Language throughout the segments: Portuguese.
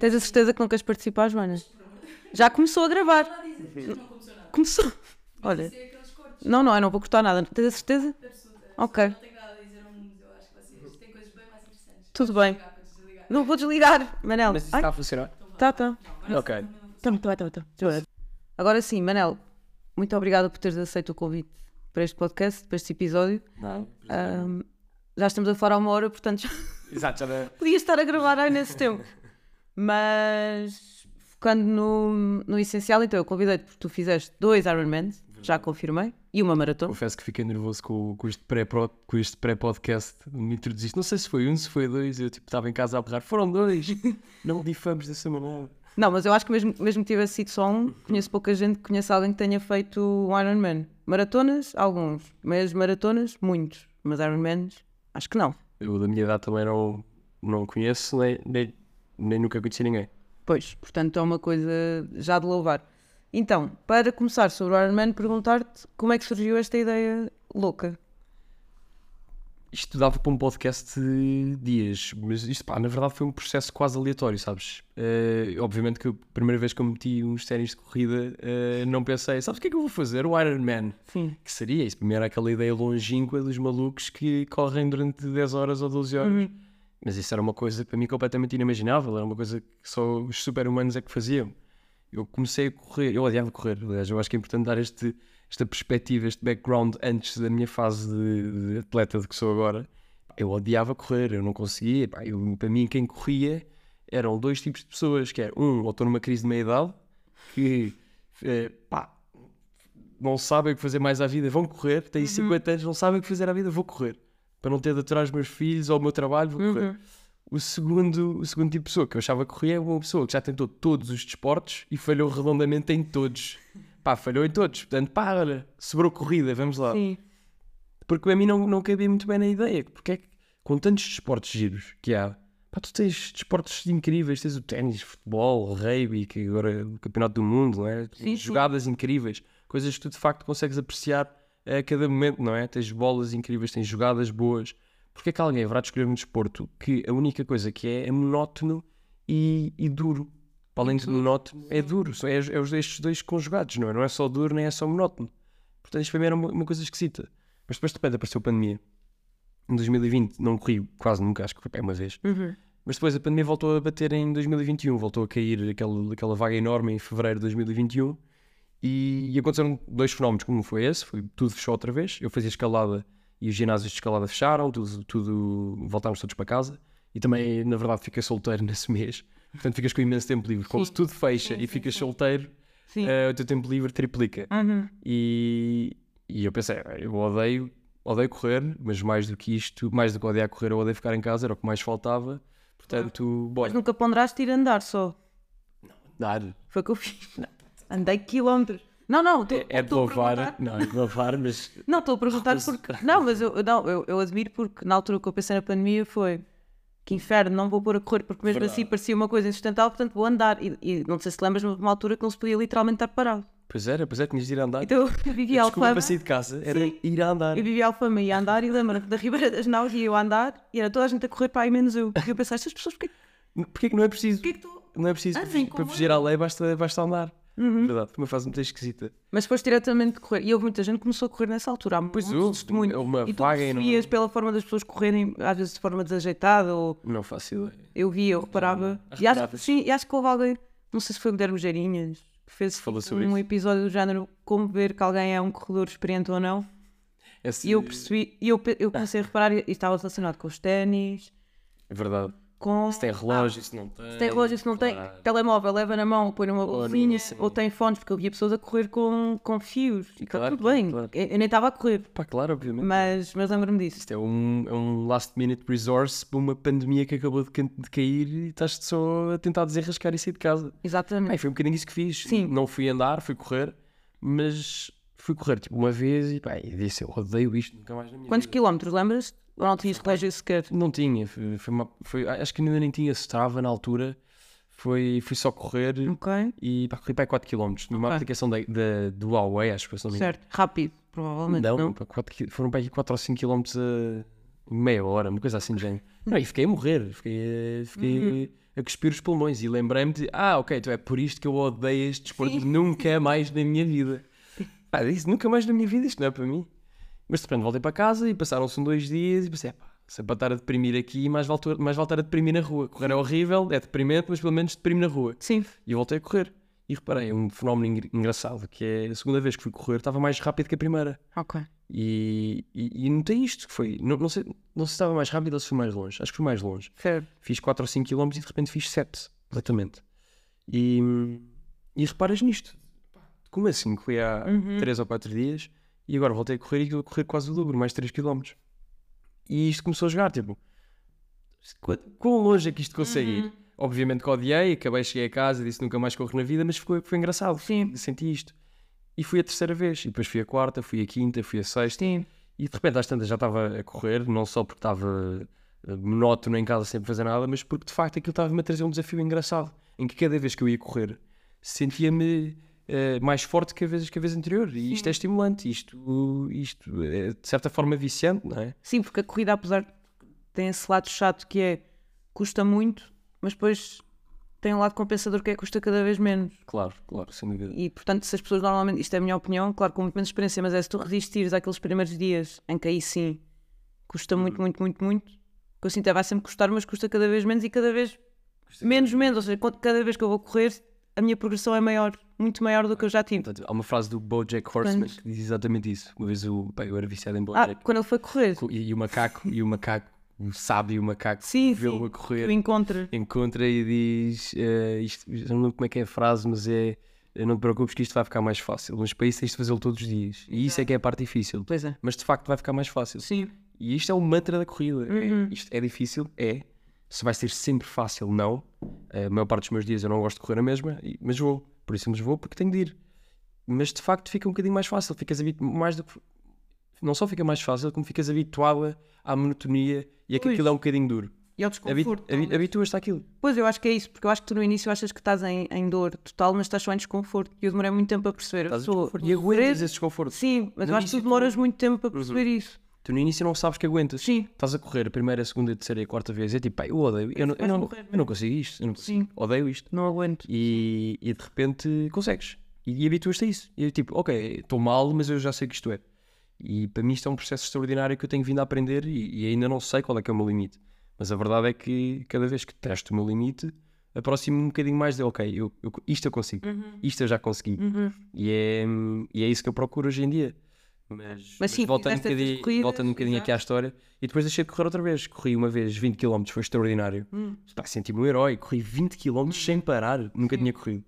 Tens a certeza que não queres participar, Joana? Já começou a gravar. Começou. Olha. Não, não, eu não vou cortar nada. Tens a certeza? Ok. Não tenho nada a dizer ao mundo, eu acho que vocês têm coisas bem mais interessantes. Tudo bem. Ligar para desligar. Não vou desligar, Manel. Mas isso está a funcionar? tá, tá. Ok. Tá, tá, tá, tá. Agora sim, Manel, muito obrigada por teres aceito o convite para este podcast, para este episódio. Não. Já estamos a falar há uma hora, portanto já Exato, já não... podia estar a gravar aí nesse tempo. Mas focando no, no essencial, então eu convidei-te porque tu fizeste dois Ironmans, já confirmei, e uma maratona. Confesso que fiquei nervoso com, com este pré-pro- com este pré-podcast. me introduziste. Não sei se foi um, se foi dois. Eu tipo estava em casa a berrar. Foram dois. não difamos dessa maneira. Não, mas eu acho que mesmo, mesmo que tivesse sido só um, conheço pouca gente que conhece alguém que tenha feito um Ironman. Maratonas, alguns. Mas maratonas, muitos. Mas Ironmans, acho que não. Eu da minha idade também não, não conheço, nem, nem, nem nunca conheci ninguém. Pois, portanto é uma coisa já de louvar. Então, para começar sobre o Ironman, perguntar-te como é que surgiu esta ideia louca. Isto dava para um podcast de dias, mas isto, pá, na verdade foi um processo quase aleatório, sabes? Eh, obviamente que a primeira vez que eu meti uns ténis de corrida, eh, não pensei, sabes o que é que eu vou fazer? O Iron Man. Sim. Que seria? Isso primeiro aquela ideia longínqua dos malucos que correm durante 10 horas ou 12 horas. Mas isso era uma coisa para mim completamente inimaginável, era uma coisa que só os super-humanos é que faziam. Eu comecei a correr, eu odiava correr, aliás, eu acho que é importante dar este, esta perspectiva, este background antes da minha fase de, de atleta de que sou agora. Eu odiava correr, eu não conseguia. Pá, eu- para mim, quem corria eram dois tipos de pessoas, que era um, ou estou numa crise de meia-idade, que eh, pá, não sabem o que fazer mais à vida, vão correr, têm 50 anos, não sabem o que fazer à vida, vou correr. Para não ter de aturar os meus filhos ou o meu trabalho, correr. O segundo, o segundo tipo de pessoa que eu achava que corria é uma pessoa que já tentou todos os desportos e falhou redondamente em todos. Pá, falhou em todos. Portanto, pá, olha, sobrou corrida, vamos lá. Sim. Porque a mim não, não cabia muito bem na ideia. Porque é que, com tantos desportos giros que há, pá, tu tens desportos incríveis, tens o ténis, futebol, rugby, que agora é o campeonato do mundo, não é? Sim, sim. Jogadas incríveis, coisas que tu de facto consegues apreciar a cada momento, não é? Tens bolas incríveis, tens jogadas boas. Porque é que alguém haverá de escolher um desporto que a única coisa que é é monótono e, e duro? Para além de monótono, é duro. É, é os estes dois conjugados, não é? Não é só duro, nem é só monótono. Portanto, isto para mim era uma, uma coisa esquisita. Mas depois de repente apareceu a pandemia. Em 2020 não corri quase nunca, acho que foi uma vez. Mas depois a pandemia voltou a bater em 2021, voltou a cair aquele, aquela vaga enorme em fevereiro de 2021 e, e aconteceram dois fenómenos, como foi esse, foi tudo fechou outra vez, eu fazia escalada e os ginásios de escalada fecharam, tudo, tudo voltámos todos para casa e também, na verdade, fiquei solteiro nesse mês, portanto ficas com imenso tempo livre, quando tudo fecha Sim, e ficas sim. solteiro, Sim. eh, o teu tempo livre triplica. Uhum. E, e eu pensei, eu odeio, odeio correr, mas mais do que isto, mais do que odiar correr, eu odeio ficar em casa, era o que mais faltava. Portanto, Mas bora. nunca ponderaste ir andar só. Dar. Foi o que eu fiz. Andei quilómetros. Não, não, tô- É, é de a louvar, não, é de louvar, mas Não, estou a perguntar porque. Não, mas eu, não, eu, eu admiro porque na altura que eu pensei na pandemia foi que inferno, não vou pôr a correr porque mesmo Verdade. assim parecia uma coisa insustentável, portanto vou andar. E, e não sei se lembras, mas uma altura que não se podia literalmente estar parado. pois era, pois é, tinhas de ir a andar. Então eu vivia a a desculpa Alfama. para sair de casa era Sim. ir a andar. Eu vivia a Alfama e ia andar e lembro-me da Ribeira das Naus e eu a andar e era toda a gente a correr para aí menos eu. E eu pensei, estas pessoas, porquê, Porquê que não é preciso? porquê que tu. Não é preciso Ah, para, para fugir à lei, basta, basta andar. Uhum. Verdade, foi uma fase muito esquisita. Mas depois diretamente de correr. E houve muita gente que começou a correr nessa altura. Há Pois muitos houve, testemunhos. é uma e tu percebias pela forma das pessoas correrem, às vezes de forma desajeitada ou Não faço ideia. Eu vi, eu reparava. E acho, sim, e acho que houve alguém, não sei se foi o Guilherme Geirinhas, que fez tipo, um isso. episódio do género como ver que alguém é um corredor experiente ou não. Esse- E eu percebi, e eu, eu comecei a reparar, e estava relacionado com os ténis, É verdade. Com. Se tem relógio, se não tem. Se tem relógio, se não tem claro. telemóvel, leva na mão, põe numa bolsinha, sim. ou tem fones, porque eu via pessoas a correr com, com fios. E está Claro, tudo bem. claro. Eu, eu nem estava a correr, Pá, claro, obviamente. mas, mas lembro-me disso. Isto é um, é um last minute resource para uma pandemia que acabou de, de cair e estás só a tentar desenrascar e sair de casa. Exatamente. Ai, foi um bocadinho isso que fiz. Sim. Não fui andar, fui correr, mas fui correr tipo uma vez e pá, e disse eu odeio isto, nunca mais na minha Quantos vida. quilómetros, lembras? Ou não tinhas colégio sequer? Não tinha, foi, foi uma- foi- acho que ainda nem tinha Strava na altura. Foi, fui só correr Ok. e pá, corri para 4 km numa Ok. aplicação da, da, do Huawei, acho que me engano. Certo. Rápido, provavelmente. Não, Não. quatro qui- foram para aqui 4 ou 5 km a meia hora, uma coisa assim de género. Não, e fiquei a morrer, fiquei, a- fiquei, Uhum. a cuspir os pulmões. E lembrei-me de, ah, ok, então é por isto que eu odeio este desporto nunca mais na minha vida. Pá, disse, nunca mais na minha vida, isto não é para mim. Mas de repente voltei para casa e passaram-se dois dias e pensei, pá, se é para estar a deprimir aqui, mais vale, mais vale estar a deprimir na rua. Correr é horrível, é deprimente, mas pelo menos deprime na rua. Sim. E eu voltei a correr. E reparei, um fenómeno engra- engraçado, que é a segunda vez que fui correr, estava mais rápido que a primeira. Ok. E, e, e notei isto, que foi, não, não, sei, não sei se estava mais rápido ou se fui mais longe. Acho que fui mais longe. Fair. Fiz 4 ou 5 km e de repente fiz 7, completamente. E, e reparas nisto. Como assim? Corri há Uhum. 3 ou 4 dias e agora voltei a correr e a correr quase o dobro, mais 3 km. E isto começou a jogar, tipo, qu- quão longe é que isto consegue Uhum. ir? Obviamente que odiei, acabei, cheguei a casa, disse nunca mais corro na vida, mas foi, foi engraçado. Sim. Senti isto. E fui a terceira vez, e depois fui a quarta, fui a quinta, fui a sexta. Sim. E de repente às tantas já estava a correr, não só porque estava eh, monótono em casa sem fazer nada, mas porque de facto aquilo estava-me a trazer um desafio engraçado, em que cada vez que eu ia correr sentia-me eh, mais forte que a vez, que a vez anterior. E isto é estimulante, isto, isto é de certa forma viciante, não é? Sim, porque a corrida, apesar de tem esse lado chato que é custa muito, mas depois tem um lado compensador que é custa cada vez menos. Claro, claro, sem dúvida. E portanto, se as pessoas normalmente, isto é a minha opinião, claro, com muito menos experiência, mas é se tu resistires àqueles primeiros dias em que aí sim custa muito, muito, muito, muito, que eu sinto é vai sempre custar, mas custa cada vez menos e cada vez menos, menos. Ou seja, cada vez que eu vou correr, a minha progressão é maior, muito maior do que eu já tive. Portanto, há uma frase do Bojack Horseman que diz exatamente isso. Uma vez o, bem, eu era viciado em Ah, Bojack. quando ele foi correr, E, e o macaco, e o macaco, o sábio macaco, sim, vê-lo a correr. tu encontras. encontra e diz eh, isto, não lembro como é que é a frase, mas é não te preocupes que isto vai ficar mais fácil. Mas para isso tens de fazê-lo todos os dias. E isso é que é a parte difícil. Pois é. Mas de facto vai ficar mais fácil. Sim. E isto é o mantra da corrida. É- Uhum. isto é difícil? É. Se vai ser sempre fácil, não. A maior parte dos meus dias eu não gosto de correr a mesma, mas vou. Por isso, mas vou porque tenho de ir. Mas de facto fica um bocadinho mais fácil. Ficas mais do que. Não só fica mais fácil, como ficas habituada à monotonia e a que Pois. aquilo é um bocadinho duro. E ao desconforto. Habituas-te àquilo. Pois, eu acho que é isso, porque eu acho que tu no início achas que estás em, em dor total, mas estás só em desconforto. E eu demorei muito tempo a perceber. Eu Estás sou- desconforto. vou E aguentas esse desconforto. Sim, mas eu acho que tu demoras muito tempo para perceber isso. Tu no início não sabes que aguentas. Sim. Estás a correr a primeira, a segunda, a terceira e a quarta vez. É tipo, pá, eu odeio. Eu não, eu não, eu não consigo isto. Eu não consigo. Sim. Odeio isto. Não aguento. E, e de repente consegues. E, e habituas-te a isso. E tipo, ok, estou mal, mas eu já sei que isto é. E para mim isto é um processo extraordinário que eu tenho vindo a aprender e, e ainda não sei qual é que é o meu limite. Mas a verdade é que cada vez que testo o meu limite, aproximo-me um bocadinho mais de, ok, eu, eu- isto eu consigo. Isto eu já consegui. Uhum. E é, e é isso que eu procuro hoje em dia. Mas, mas sim, voltando, um bocadinho, corridas, voltando um bocadinho aqui à história, e depois deixei de correr outra vez. Corri uma vez 20 km, foi extraordinário. Hum. Senti-me um herói. Corri 20 km sem parar. Nunca tinha corrido.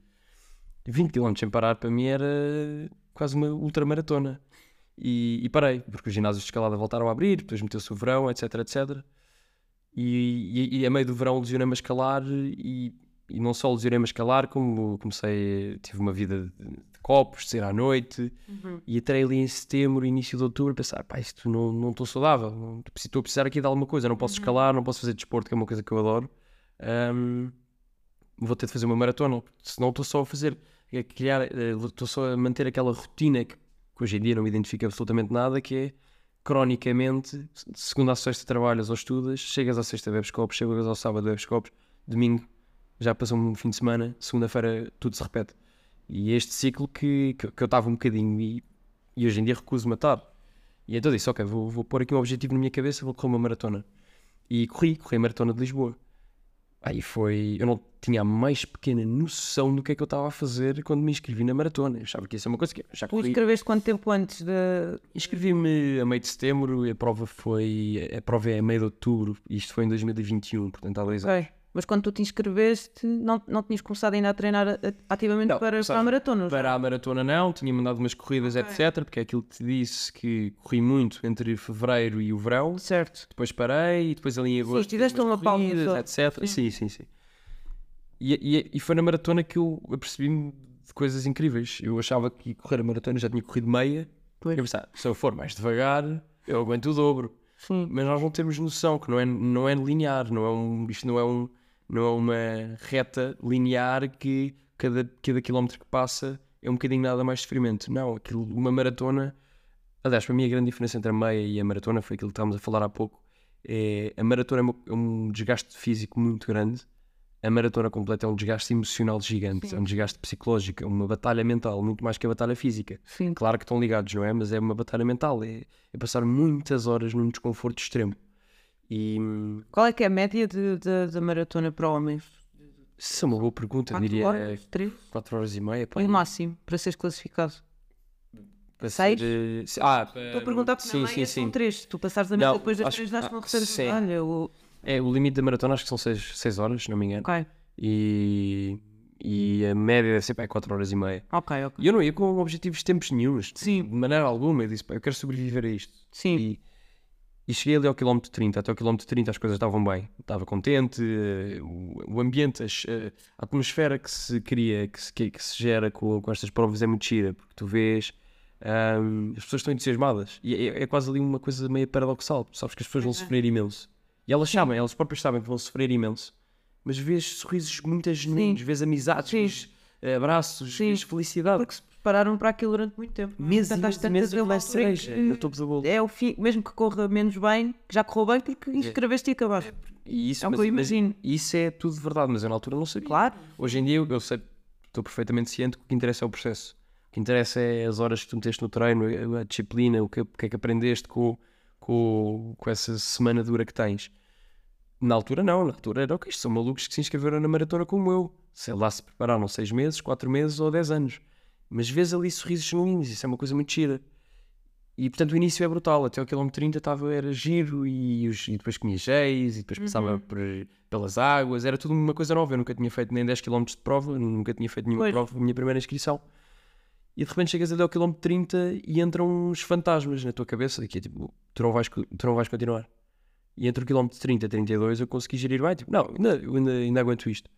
20 km sem parar para mim era quase uma ultramaratona. E, e parei, porque os ginásios de escalada voltaram a abrir, depois meteu-se o verão, etc, etc. E, e, e a meio do verão lesionei-me a escalar e, e não só lesionei-me a escalar, como comecei, tive uma vida de copos, de sair à noite, e até ali em setembro, início de outubro, pensar, pá, isto não não estou saudável, não- estou a precisar aqui de alguma coisa, não posso escalar, não posso fazer desporto, que é uma coisa que eu adoro. Ahm, vou ter de fazer uma maratona, senão estou só a fazer, a criar, eh, estou só a manter aquela rotina que, que hoje em dia não me identifica absolutamente nada, que é cronicamente, segunda a sexta trabalhas ou estudas, chegas à sexta bebes copos, chegas ao sábado bebes copos, domingo já passou um fim de semana, segunda-feira tudo se repete. E é este ciclo que, que, que eu estava um bocadinho e, e hoje em dia recuso matar. E então disse, ok, vou, vou pôr aqui um objetivo na minha cabeça, vou correr uma maratona. E corri, corri a maratona de Lisboa. Aí foi. Eu não tinha a mais pequena noção do que é que eu estava a fazer quando me inscrevi na maratona. Eu achava que ia ser uma coisa que já Tu corri. escreveste quanto tempo antes de. Inscrevi-me a meio de setembro e a prova foi. A prova é a meio de outubro. Isto foi em 2021, portanto há dois anos. Ok. Mas quando tu te inscreveste, não, não tinhas começado ainda a treinar ativamente Não, para, para a maratona? Para a maratona não, tinha mandado umas corridas, etc. Porque é aquilo que te disse que corri muito entre fevereiro e o verão. Certo. Depois parei e depois ali em agosto. tiveste fiz umas uma pausa etc. Sim, sim, sim. E, e, e foi na maratona que eu apercebi-me de coisas incríveis. Eu achava que correr a maratona, já tinha corrido meia. Pois. Eu pensava, se eu for mais devagar, eu aguento o dobro. Sim. Mas nós não temos noção que não é, não é linear, não é um, isto não é, um, não é uma reta linear que cada, cada quilómetro que passa é um bocadinho nada mais sofrimento. Não, aquilo, uma maratona. Aliás, para mim a grande diferença entre a meia e a maratona foi aquilo que estávamos a falar há pouco. É, a maratona é é um desgaste físico muito grande a maratona completa é um desgaste emocional gigante, é um desgaste psicológico, é uma batalha mental, muito mais que a batalha física. Sim. Claro que estão ligados, não é? Mas é uma batalha mental, é, é passar muitas horas num desconforto extremo. E Qual é que é a média da maratona para homens? isso é uma boa pergunta, 4 diria horas? 3? 4 horas e meia. pá, o máximo para seres classificado. para seis? ser, eh, se- ah, Estou a perguntar porque sim, sim, meia sim. são 3. Se tu passares a Não, meta depois das acho- 3 já ah, não recebes sim. medalha. O... É, o limite da maratona acho que são 6, seis horas, se não me engano. Ok, E, e a média deve ser 4 horas e meia. ok, ok. E eu não ia com objetivos de tempos nenhums. Sim. De maneira alguma. Eu disse, pá, eu quero sobreviver a isto. Sim, E, e cheguei ali ao quilómetro 30. Até ao quilómetro 30 as coisas estavam bem. Estava contente. eh, O, o ambiente, eh, a atmosfera que se cria, que se, que, se gera com, com estas provas é muito gira. Porque tu vês. ahm, as pessoas estão entusiasmadas e é, é quase ali uma coisa meio paradoxal. Sabes que as pessoas vão é. sofrer imenso e elas sabem, elas próprias sabem que vão sofrer imenso, mas vês sorrisos muito genuínos, vês amizades, vês eh, abraços, Sim. vês felicidade. porque prepararam para aquilo durante muito tempo. meses, Portanto, meses, meses ele vai no topo do bolo. É o fim, mesmo que corra menos bem, que já correu bem porque inscreveste e acabaste. E isso, É o que mas- eu mas imagino. isso é tudo verdade, mas eu na altura não sabia. Claro. Hoje em dia eu, eu sei, estou perfeitamente ciente que o que interessa é o processo. O que interessa é as horas que tu meteste no treino, a, a disciplina, o que, o que é que aprendeste com, com, com essa semana dura que tens. Na altura não, na altura era ok, isto são malucos que se inscreveram na maratona como eu. Sei lá se prepararam seis meses, quatro meses ou dez anos. Mas vês ali sorrisos genuínos, isso é uma coisa muito gira. E portanto o início é brutal, até o quilómetro 30 estava, era giro e, os- e depois comia géis e depois passava por, pelas águas, era tudo uma coisa nova, eu nunca tinha feito nem 10 km de prova, nunca tinha feito nenhuma Pois. prova, a minha primeira inscrição. E de repente chegas ali ao quilómetro 30 e entram uns fantasmas na tua cabeça, que é tipo, tu não vais, tu não vais continuar. E entre o quilómetro 30 e 32 eu consegui gerir bem, tipo, não, ainda, ainda, ainda aguento isto.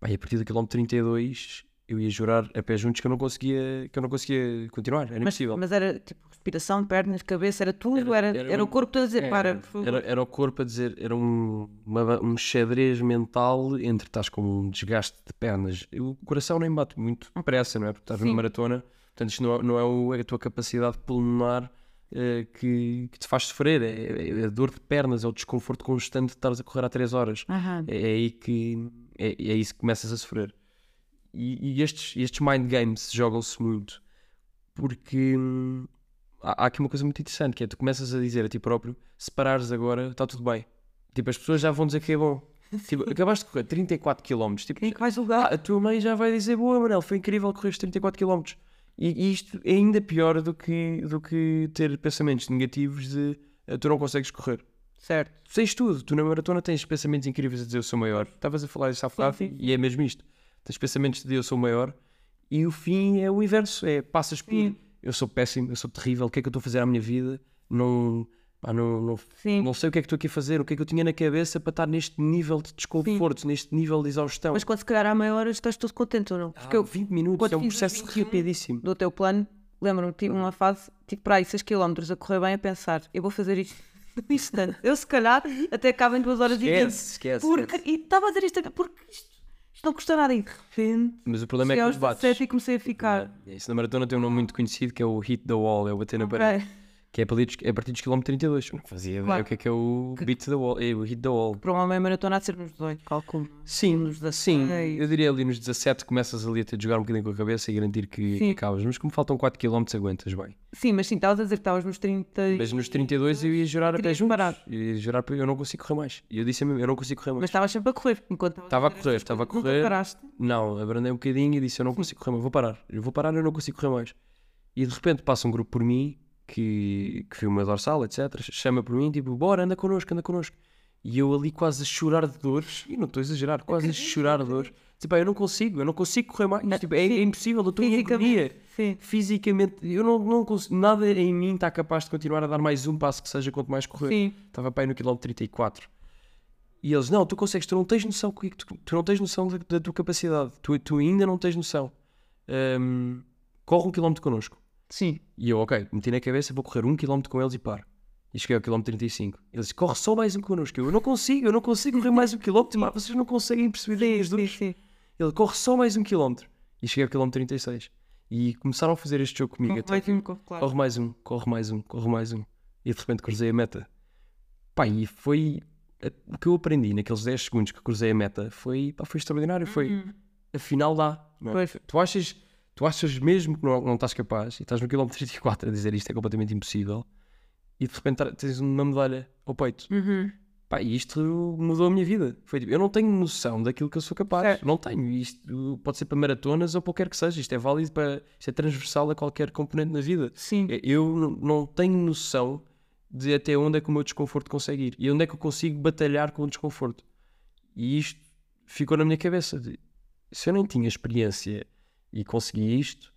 Pá, e a partir do quilómetro 32 eu ia jurar a pé juntos que eu não conseguia, que eu não conseguia continuar, era Mas, impossível. mas era tipo respiração, pernas, cabeça, era tudo, era, Era- era, era o corpo todo a dizer, É, para. Era, era o corpo a dizer, era um, uma- um xadrez mental entre estás com um desgaste de pernas. O coração nem bate muito depressa, não é? Porque estás numa maratona, portanto, isto não é, não é é a tua capacidade pulmonar eh, que, que te faz sofrer. É, é a dor de pernas, é o desconforto constante de estares a correr há 3 horas. Aham. É, é aí que é, é isso que começas a sofrer. E, e estes, estes mind games jogam-se muito porque hum, há, há aqui uma coisa muito interessante que é tu começas a dizer a ti próprio se parares agora está tudo bem. Tipo, as pessoas já vão dizer que é bom. Tipo, acabaste de correr 34 km. Tipo, Quem é que vai ah, julgar? a tua mãe já vai dizer, boa Manel, foi incrível correr 34 km. E, e isto é ainda pior do que, do que ter pensamentos negativos de "Ah, tu não consegues correr. Certo. Tu tens tudo, tu na maratona tens pensamentos incríveis a dizer eu sou maior. Estavas a falar isso há bocado e é mesmo isto. Tens pensamentos de eu sou maior e o fim é o inverso, é passas por Sim. eu sou péssimo, eu sou terrível, o que é que eu estou a fazer à minha vida? Não, pá, não, não, Sim. não sei o que é que estou aqui a fazer, o que é que eu tinha na cabeça para estar neste nível de desconforto, neste nível de exaustão. Mas quando se calhar há meia hora estás todo contente ou não? Porque Ah, eu 20 minutos, é um processo 21, rapidíssimo. do teu plano, lembro-me, tive uma fase, tipo para aí 6 km a correr bem a pensar, eu vou fazer isto no instante. Eu se calhar até acabo em 2 horas e 20. Esquece, esquece, Porque, esquece. e estava a dizer isto, porque isto, isto não custa nada. E de repente, Mas o problema é que aos bates. 17 e comecei a ficar. Isso na maratona tem um nome muito conhecido que é o hit the wall, é o bater na parede. Que é a partir dos, é a partir dos km 32. Eu não fazia ideia Claro. o que é que é o beat the wall, é o hit the wall. Para uma meia maratona há de ser nos 18, calculo. Sim, Nos sim. 16. Eu diria ali nos 17 começas ali a ter de jogar um bocadinho com a cabeça e garantir que Sim. acabas. Mas como faltam 4 km aguentas bem. Sim, mas sim, estavas a dizer que estavas nos 30. e- Mas nos 32 eu ia jurar a pé juntos. Ia jurar para eu não consigo correr mais. E eu disse a mim, eu não consigo correr mais. Mas estavas sempre a correr. enquanto Estava a correr, estava a correr. Nunca paraste. Não, abrandei um bocadinho e disse eu não consigo correr mais, vou parar. Eu vou parar, eu não consigo correr mais. E de repente passa um grupo por mim que, que viu meu dorsal, etc. Chama por mim, tipo, bora, anda connosco, anda connosco. E eu ali quase a chorar de dores, e não estou a exagerar, quase a chorar de dores. Tipo, "Ah, eu não consigo, eu não consigo correr mais. Tipo, é, é impossível, eu estou agonia. Sim. Fisicamente, eu não, não consigo, nada em mim está capaz de continuar a dar mais um passo que seja quanto mais correr. Sim. Estava para aí no quilómetro 34. E eles, não, tu consegues, tu não tens noção, tu, tu não tens noção da, da tua capacidade, tu, tu ainda não tens noção. Ahm, corre um quilómetro connosco. Sim. E eu, ok, meti na cabeça, vou correr um quilómetro com eles e paro. E cheguei ao quilómetro 35. Eles, corre só mais um connosco. Eu, não consigo, eu não consigo correr mais um quilómetro, mas vocês não conseguem perceber Sim, sim. Ele, corre só mais um quilómetro. E cheguei ao quilómetro 36. E começaram a fazer este jogo comigo. Corre mais um, corre, claro. corre mais um, corre mais um, corre mais um. E de repente cruzei a meta. Pá, e foi o que eu aprendi naqueles 10 segundos que cruzei a meta foi, pá, foi extraordinário. Foi, afinal dá. é? Tu, achas, tu achas mesmo que não, não estás capaz e estás no quilómetro 34 a dizer isto é completamente impossível e de repente tens uma medalha ao peito. Uhum. Pá, e isto mudou a minha vida. Foi tipo, eu não tenho noção daquilo que eu sou capaz. Certo. Não tenho. Isto pode ser para maratonas ou para o que seja. Isto é válido para. Isto é transversal a qualquer componente na vida. Sim. Eu não tenho noção de até onde é que o meu desconforto consegue ir e onde é que eu consigo batalhar com o desconforto. E isto ficou na minha cabeça. Se eu nem tinha experiência e consegui isto,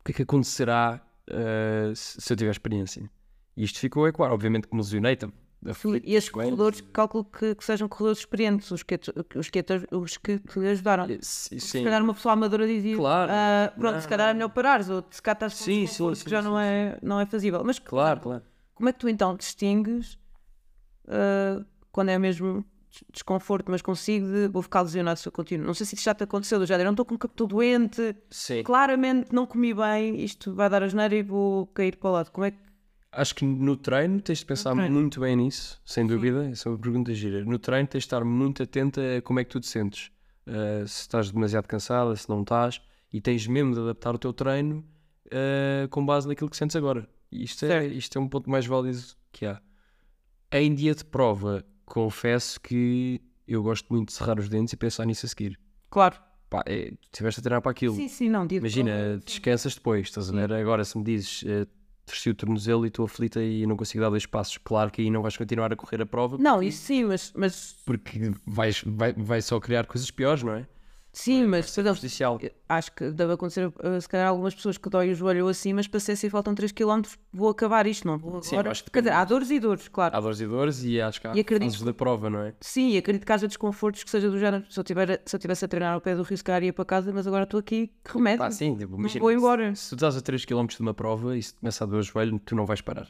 o que é que acontecerá eh, se se eu tiver experiência? E isto ficou é claro. Obviamente que me lesionei. aflito, E esses corredores, calculo que, que sejam corredores experientes, os que, os que, os que te ajudaram. Sim, Se sim. calhar uma pessoa amadora dizia, Claro. ah, pronto, Não, se calhar é melhor parares, ou se calhar estás Sim, um sim, sim, que já sim, não é, não é fazível. Mas Claro, claro. como é que tu então distingues ah, quando é mesmo desconforto, mas consigo de vou ficar lesionado se eu continuo? Não sei se isto já te aconteceu, do género, não estou com estou doente, Sim. claramente não comi bem, isto vai dar a geneira e vou cair para o lado. Como é que Acho que no treino tens de pensar muito bem nisso, sem dúvida. Essa é uma pergunta gira. No treino tens de estar muito atento a como é que tu te sentes. Uh, se estás demasiado cansada, se não estás. E tens mesmo de adaptar o teu treino uh, com base naquilo que sentes agora. Isto é, Certo. isto é um ponto mais válido que há. Em dia de prova, confesso que eu gosto muito de cerrar os dentes e pensar nisso a seguir. Claro. Pá, é, tu estiveste a treinar para aquilo. Sim, sim, não, digo. Imagina, descansas depois, estás a ver? Agora, se me dizes, eh, torci o tornozelo e estou aflita e não consigo dar dois passos, claro que aí não vais continuar a correr a prova Não, isso sim, mas, mas porque vais, vai, vai só criar coisas piores, não é? Sim, mas por exemplo, Prejudicial. acho que deve acontecer uh, se calhar algumas pessoas que dói o joelho assim, mas para ser assim faltam 3 km, vou acabar isto, não vou Sim, agora. eu acho que Quer dizer, há dores e dores, claro. Há dores e dores e acho que há E acredito da prova, não é? Sim, e acredito que haja desconfortos que seja do género. Se eu, tiver, se eu tivesse a treinar ao pé do Rio, se calhar ia para casa, mas agora estou aqui, que remédio. Pá, sim, tipo, imagina, vou embora. Se, se tu estás a 3 km de uma prova e se te começa a doer o joelho, tu não vais parar.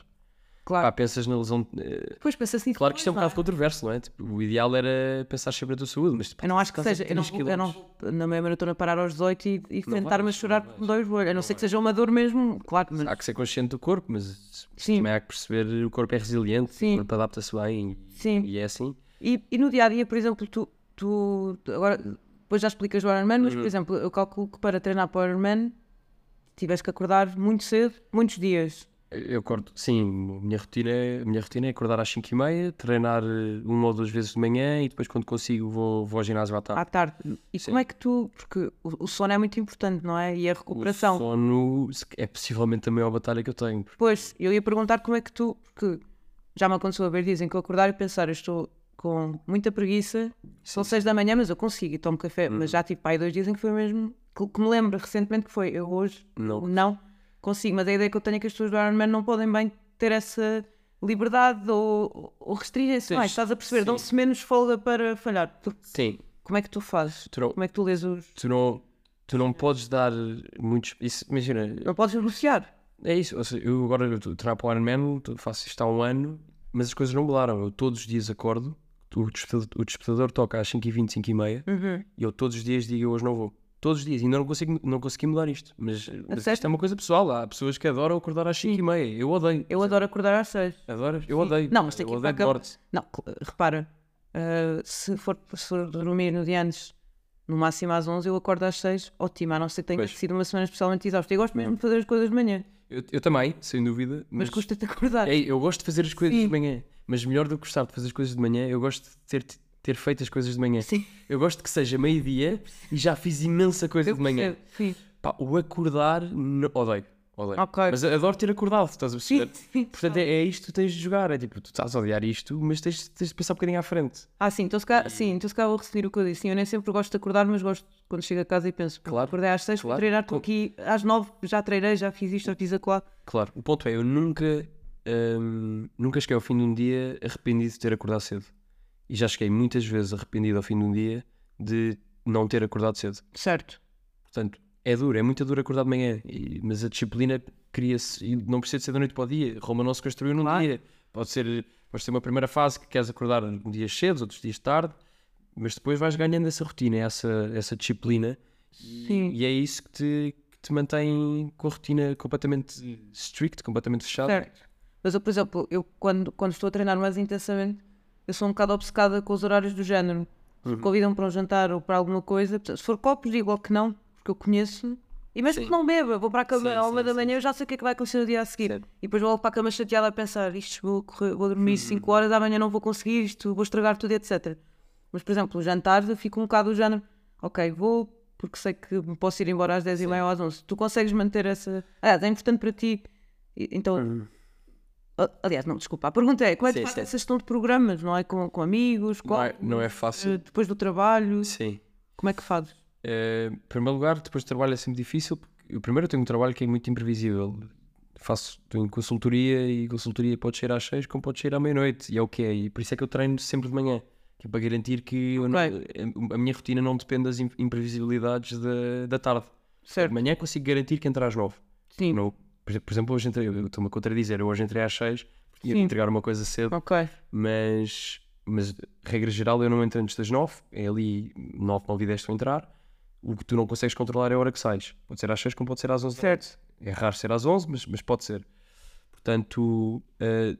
Claro. Pá, pensas na lesão. eh, Depois pensa assim. claro que isto é um bocado controverso, não é? Tipo, o ideal era pensar sempre na tua saúde, mas tipo, Eu não acho que seja. Eu não, 3 vou, eu não na meia maratona parar aos 18 e, e sentar-me a chorar dói o joelho. A não ser que seja uma dor mesmo, claro. Mas, Há que ser consciente do corpo, mas Sim. também há que perceber o corpo é resiliente, Sim. o corpo adapta-se bem sim. e é assim. E, e no dia a dia, por exemplo, tu, tu agora depois já explicas o Ironman, mas Uhum. por exemplo, eu calculo que para treinar para o Ironman tivesse que acordar muito cedo, muitos dias. Eu acordo, sim, a minha rotina, é- minha rotina é acordar às 5h30, treinar eh, uma ou duas vezes de manhã e depois quando consigo vou, vou ao ginásio à tarde. à tarde. E Sim. como é que tu. Porque o, o sono é muito importante, não é? E a O recuperação. sono é possivelmente a maior batalha que eu tenho. Pois, eu ia perguntar como é que tu. Porque já me aconteceu a ver, dizem que eu acordar e pensar, eu estou com muita preguiça, são seis da manhã, mas eu consigo e tomo café. Uhum. Mas já tive pai dois dias em que foi mesmo. Que, que me lembro recentemente que foi, eu hoje Não. não consigo, mas a ideia que eu tenho é que as pessoas do Ironman não podem bem ter essa liberdade ou, ou restringem-se mais, estás a perceber? Dão-se menos folga para falhar. Tu- Sim, Como é que tu fazes? tu não, Como é que tu lês os. tu não, tu não podes dar muitos. Isso, imagina, Não podes negociar. é isso. Ou seja, eu agora eu treinar para o Ironman, faço isto há um ano, mas as coisas não mudaram. Eu todos os dias acordo, o despertador, o despertador toca às 5h20, 5h30 Uhum. e eu todos os dias digo hoje não vou. Todos os dias, ainda não, consigo, não consegui mudar isto. Mas, mas isto é uma coisa pessoal. Há pessoas que adoram acordar às 5h30. Eu odeio. Eu adoro acordar às seis. Adoras? Eu odeio. Não, mas tem que ir para a. Não, repara, ah, se, for, se for dormir no dia antes, no máximo às 11, eu acordo às 6, ótimo, a não ser que tenha sido uma semana especialmente exausta. Eu gosto mesmo de fazer as coisas de manhã, Eu, eu também, sem dúvida. mas, Mas, custa-te acordar. Eu gosto de fazer as coisas Sim. de manhã. Mas melhor do que gostar de fazer as coisas de manhã, eu gosto de ter, ter feito as coisas de manhã. Sim, Eu gosto que seja meio-dia e já fiz imensa coisa eu de manhã. percebo. Sim, Pá, o acordar, não- odeio. odeio. Ok. Mas adoro ter acordado, estás a perceber? sim. Portanto, é, é isto que tens de jogar. É tipo, tu estás a odiar isto, mas tens, tens de pensar um bocadinho à frente. Ah, sim, então se calhar, sim, então se calhar vou resumir o que eu disse. Sim, eu nem sempre gosto de acordar, mas gosto quando chego a casa e penso, Claro, acordei às 6 claro. para treinar, estou aqui às 9, já treinei, já fiz isto, já fiz aquilo. Claro, o ponto é, eu nunca, hum, nunca cheguei ao fim de um dia arrependido de ter acordado cedo. E já cheguei muitas vezes arrependido ao fim de um dia de não ter acordado cedo. Certo. Portanto, é duro, é muito duro acordar de manhã, e- mas a disciplina cria-se, e não precisa de ser da noite para o dia. Roma não se construiu num Claro. dia. Pode ser, pode ser uma primeira fase que queres acordar um dias cedo, outros dias tarde, mas depois vais ganhando essa rotina, essa, essa disciplina, Sim. e é isso que te, que te mantém com a rotina completamente strict, completamente fechada. Certo. Mas eu, por exemplo, eu quando, quando estou a treinar mais intensamente, eu sou um bocado obcecada com os horários do género. Se me convidam para um jantar ou para alguma coisa, se for copos, digo que não, porque eu conheço. E mesmo Sim. que não beba, vou para a cama Sim, à sim, uma da sim. manhã, eu já sei o que é que vai acontecer no dia a seguir. Certo. E depois vou para a cama chateada a pensar: isto vou, correr- vou dormir Uhum. 5 horas, amanhã não vou conseguir, isto vou estragar tudo, etc. Mas, por exemplo, o jantar, eu fico um bocado do género: ok, vou, porque sei que posso ir embora às 10 e meia ou às 11. Tu consegues manter essa. Ah, é importante para ti. Então. Ah, Aliás, não, desculpa. A pergunta é: como é que. Sim, faz sim. essa gestão de programas, não é? Com, com amigos, Não é, não é fácil. eh, depois do trabalho, Sim. como é que fazes? Eh, em primeiro lugar, depois do trabalho é sempre difícil. Porque, eu, primeiro, tenho um trabalho que é muito imprevisível. Faço tenho consultoria e consultoria pode ser às 6 como pode ser à meia-noite. E é o que é. E por isso é que eu treino sempre de manhã. Que é para garantir que não- Ok. a, a minha rotina não depende das im- imprevisibilidades da, da tarde. De Certo? manhã consigo garantir que entra às 9. Sim. Por exemplo- hoje entrei, eu estou-me a contradizer, eu hoje entrei às 6 porque ia Sim. entregar uma coisa cedo, Ok. mas, mas regra geral eu não entro antes das 9, é ali 9, 9 e 10 estou a entrar. O que tu não consegues controlar é a hora que sais. Pode ser às 6 como pode ser às 11. da Certo. é raro ser às 11, mas, mas pode ser. Portanto, eh,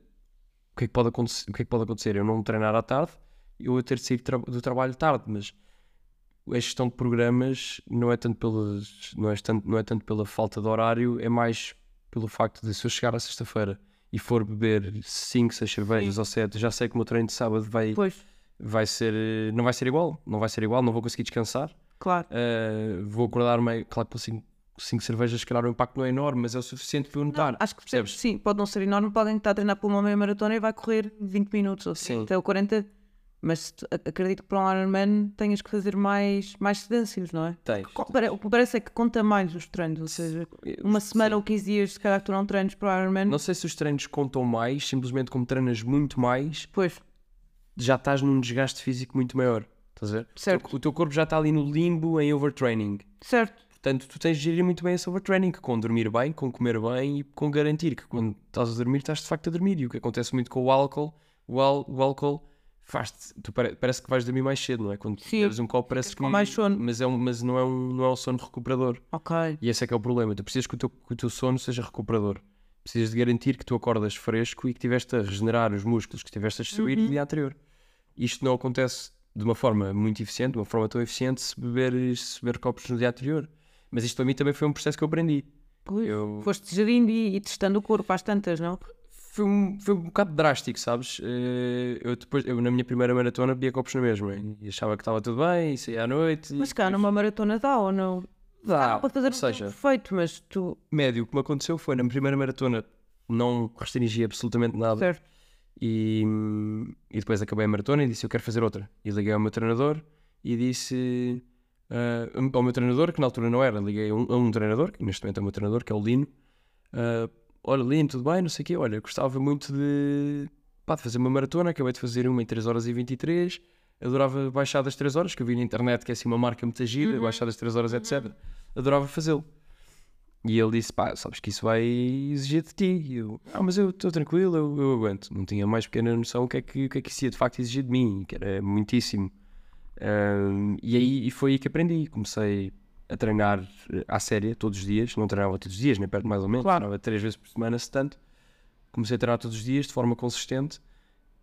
o, que é que pode acontecer, o que é que pode acontecer? Eu não treinar à tarde, eu ter de sair tra- do trabalho tarde, mas a gestão de programas não é tanto, pelas, não, é tanto, não é tanto pela falta de horário, é mais pelo facto de se eu chegar à sexta-feira e for beber 5, 6 cervejas ou 7, já sei que o meu treino de sábado vai, Pois, vai ser, eh, não vai ser igual, não vai ser igual, não vou conseguir descansar. claro. Uh, vou acordar meio. Claro que com 5 cervejas, se calhar o impacto não é enorme, mas é o suficiente para eu notar. Acho que percebes? Sim, pode não ser enorme para alguém que está a treinar por uma meia maratona e vai correr 20 minutos ou Sim. 30 ou 40. Mas acredito que para um Ironman tenhas que fazer mais, mais cedências, não é? Tens. O que parece é que conta mais os treinos, ou seja, uma semana ou 15 dias, se calhar tu não treinos para o Ironman, Não sei se os treinos contam mais, simplesmente como treinas muito mais, depois, já estás num desgaste físico muito maior. Estás a ver? Certo. O teu corpo já está ali no limbo em overtraining. certo, Portanto, tu tens de gerir muito bem esse overtraining, com dormir bem, com comer bem e com garantir que quando estás a dormir, estás de facto a dormir. E o que acontece muito com o álcool, o, al- o álcool faz-te, tu pare- parece que vais dormir mais cedo, não é? Quando bebes um copo parece que... mais sono. Mas, é um, mas não, é um, não é um sono recuperador. ok, E esse é que é o problema. Tu precisas que o teu, que o teu sono seja recuperador. Precisas de garantir que tu acordas fresco e que estiveste a regenerar os músculos que estiveste a destruir Uhum. no dia anterior. Isto não acontece de uma forma muito eficiente, de uma forma tão eficiente, se beber, se beber copos no dia anterior. Mas isto para mim também foi um processo que eu aprendi. Pois, Eu- foste gerindo e, e testando o corpo às tantas, não? Foi um, foi um bocado drástico, sabes? Eh, Eu depois, eu na minha primeira maratona bebia copos na mesma e achava que estava tudo bem, e saía à noite. Mas cá numa maratona dá ou não? dá, Pode fazer ou seja, perfeito, mas tu, médio, o que me aconteceu foi na primeira maratona não restringi absolutamente nada. certo, E, e depois acabei a maratona e disse: Eu quero fazer outra. E liguei ao meu treinador e disse ah, ao meu treinador, que na altura não era, liguei a um, a um treinador, que neste momento é o meu treinador, que é o Lino. ah, Olha, Lino, tudo bem? Não sei o quê. Olha, gostava muito de, pá, de fazer uma maratona. Acabei de fazer uma em 3 horas e 23. Adorava baixar das 3 horas, que eu vi na internet que é assim uma marca muito gira, baixar das 3 horas, etc. Adorava fazê-lo. E ele disse: pá, sabes que isso vai exigir de ti. E eu, ah, mas eu estou tranquilo, eu, eu aguento. Não tinha mais pequena noção o que é que, o que, é que isso ia de facto exigir de mim, que era muitíssimo. Ahm, e aí e foi aí que aprendi. Comecei a treinar eh, à séria todos os dias. Não treinava todos os dias, nem perto mais ou menos. Claro. Treinava três vezes por semana, se tanto. Comecei a treinar todos os dias de forma consistente.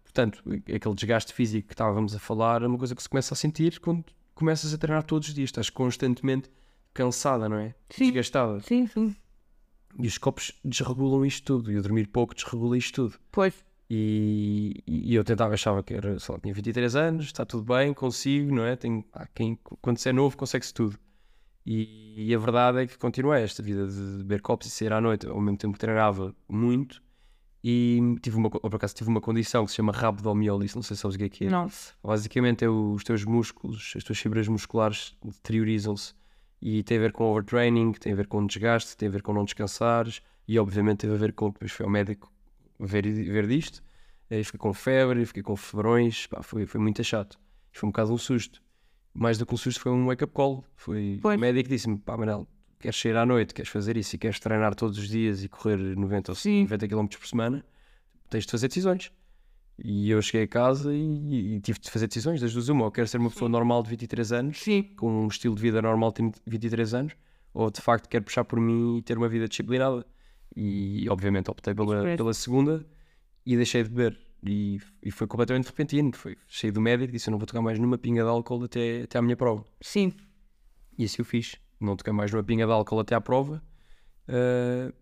Portanto, aquele desgaste físico que estávamos a falar é uma coisa que se começa a sentir quando começas a treinar todos os dias. Estás constantemente cansada, não é? Sim. Desgastada. sim, sim, E os copos desregulam isto tudo. E o dormir pouco desregula isto tudo. pois, E, e eu tentava, achava que era, sei lá, tinha 23 anos, está tudo bem, consigo, não é? Tenho, pá, quem, quando se é novo, consegue-se tudo. E, e a verdade é que continuei esta vida de beber copos e sair à noite, ao mesmo tempo que treinava muito. E tive uma, por acaso tive uma condição que se chama rabdomiólise, não sei se sabes o que é que é. não, Basicamente é os teus músculos, as tuas fibras musculares deteriorizam-se e tem a ver com overtraining, tem a ver com desgaste, tem a ver com não descansares e obviamente teve a ver com, depois fui ao médico ver, ver disto, e fiquei com febre, fiquei com febrões, pá, foi, foi muito chato. Foi um bocado um susto. Mais do que um susto foi um wake-up call. Foi, o médico disse-me, pá Manel, queres sair à noite, queres fazer isso e queres treinar todos os dias e correr 90 ou Sim. 90 km por semana, tens de fazer decisões. E eu cheguei a casa e, e tive de fazer decisões, das duas uma, ou quero ser uma pessoa normal de 23 anos, sim, com um estilo de vida normal de 23 anos, ou de facto quero puxar por mim e ter uma vida disciplinada. E obviamente optei pela, pela segunda e deixei de beber. E, e foi completamente repentino. Foi, cheio do médico, disse: Eu não vou tocar mais numa pinga de álcool até, até à minha prova. Sim. E assim eu fiz. Não toquei mais numa pinga de álcool até à prova. Uh,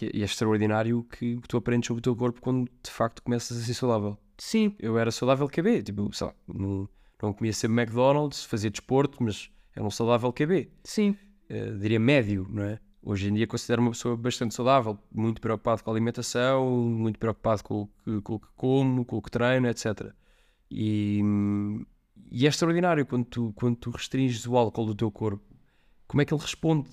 e é- e é extraordinário que tu aprendes sobre o teu corpo quando de facto começas a ser saudável. Sim. Eu era saudável QB, tipo, sei lá, não, não comia sempre McDonald's, fazia desporto, mas era um saudável QB. Sim. Uh, diria médio, não é? Hoje em dia considero uma pessoa bastante saudável, muito preocupado com a alimentação, muito preocupado com o que, com o que como, com o que treino, etc. E, e é extraordinário quando tu, quando tu restringes o álcool do teu corpo, como é que ele responde?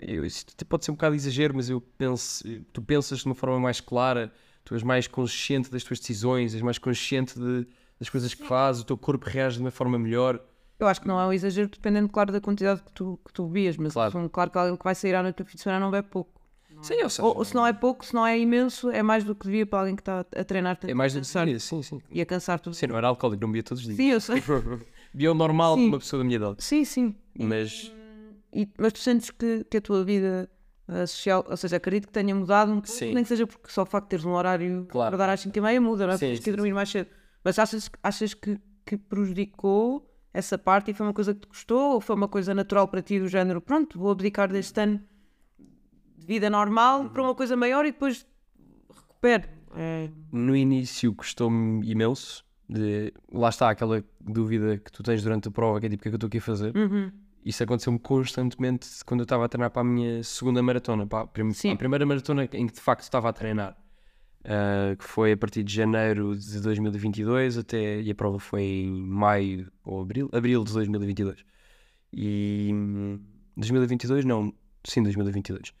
Eu, até pode ser um bocado exagero, mas eu penso, tu pensas de uma forma mais clara, tu és mais consciente das tuas decisões, és mais consciente de- das coisas que fazes, o teu corpo reage de uma forma melhor. Eu acho que não é um exagero, dependendo, claro, da quantidade que tu, que tu bebias, mas Claro. claro. claro que alguém que vai sair à noite do fim de semana não bebe pouco. Sim, ou seja, Ou, se não é pouco, se não é imenso, é mais do que devia para alguém que está a treinar tanto é mais do que sim, sim. e a cansar tudo. Sim, não era alcoólico, não bebia todos os dias. Sim, eu sei. Bebia o normal de uma pessoa da minha idade. Sim, sim. Mas E- mas tu sentes que, que a tua vida uh, social, ou seja, acredito que tenha mudado um pouco, Sim. nem que seja porque só o facto de teres um horário Claro. para dar às 5 e meia muda, não é? Sim, Porque tens que dormir mais cedo. Mas achas, achas que, que prejudicou essa parte e foi uma coisa que te custou ou foi uma coisa natural para ti do género, pronto, vou abdicar deste ano de vida normal Uhum. para uma coisa maior e depois recupero. É, no início custou-me imenso. De, lá está aquela dúvida que tu tens durante a prova, que é tipo, o que é que eu estou aqui a fazer? Uhum. Isso aconteceu-me constantemente quando eu estava a treinar para a minha segunda maratona, para a, prim- Sim. a primeira maratona em que de facto estava a treinar, ah, que foi a partir de janeiro de 2022 até, e a prova foi em maio ou abril, abril de 2022. E hum, 2022 não, sim, 2022.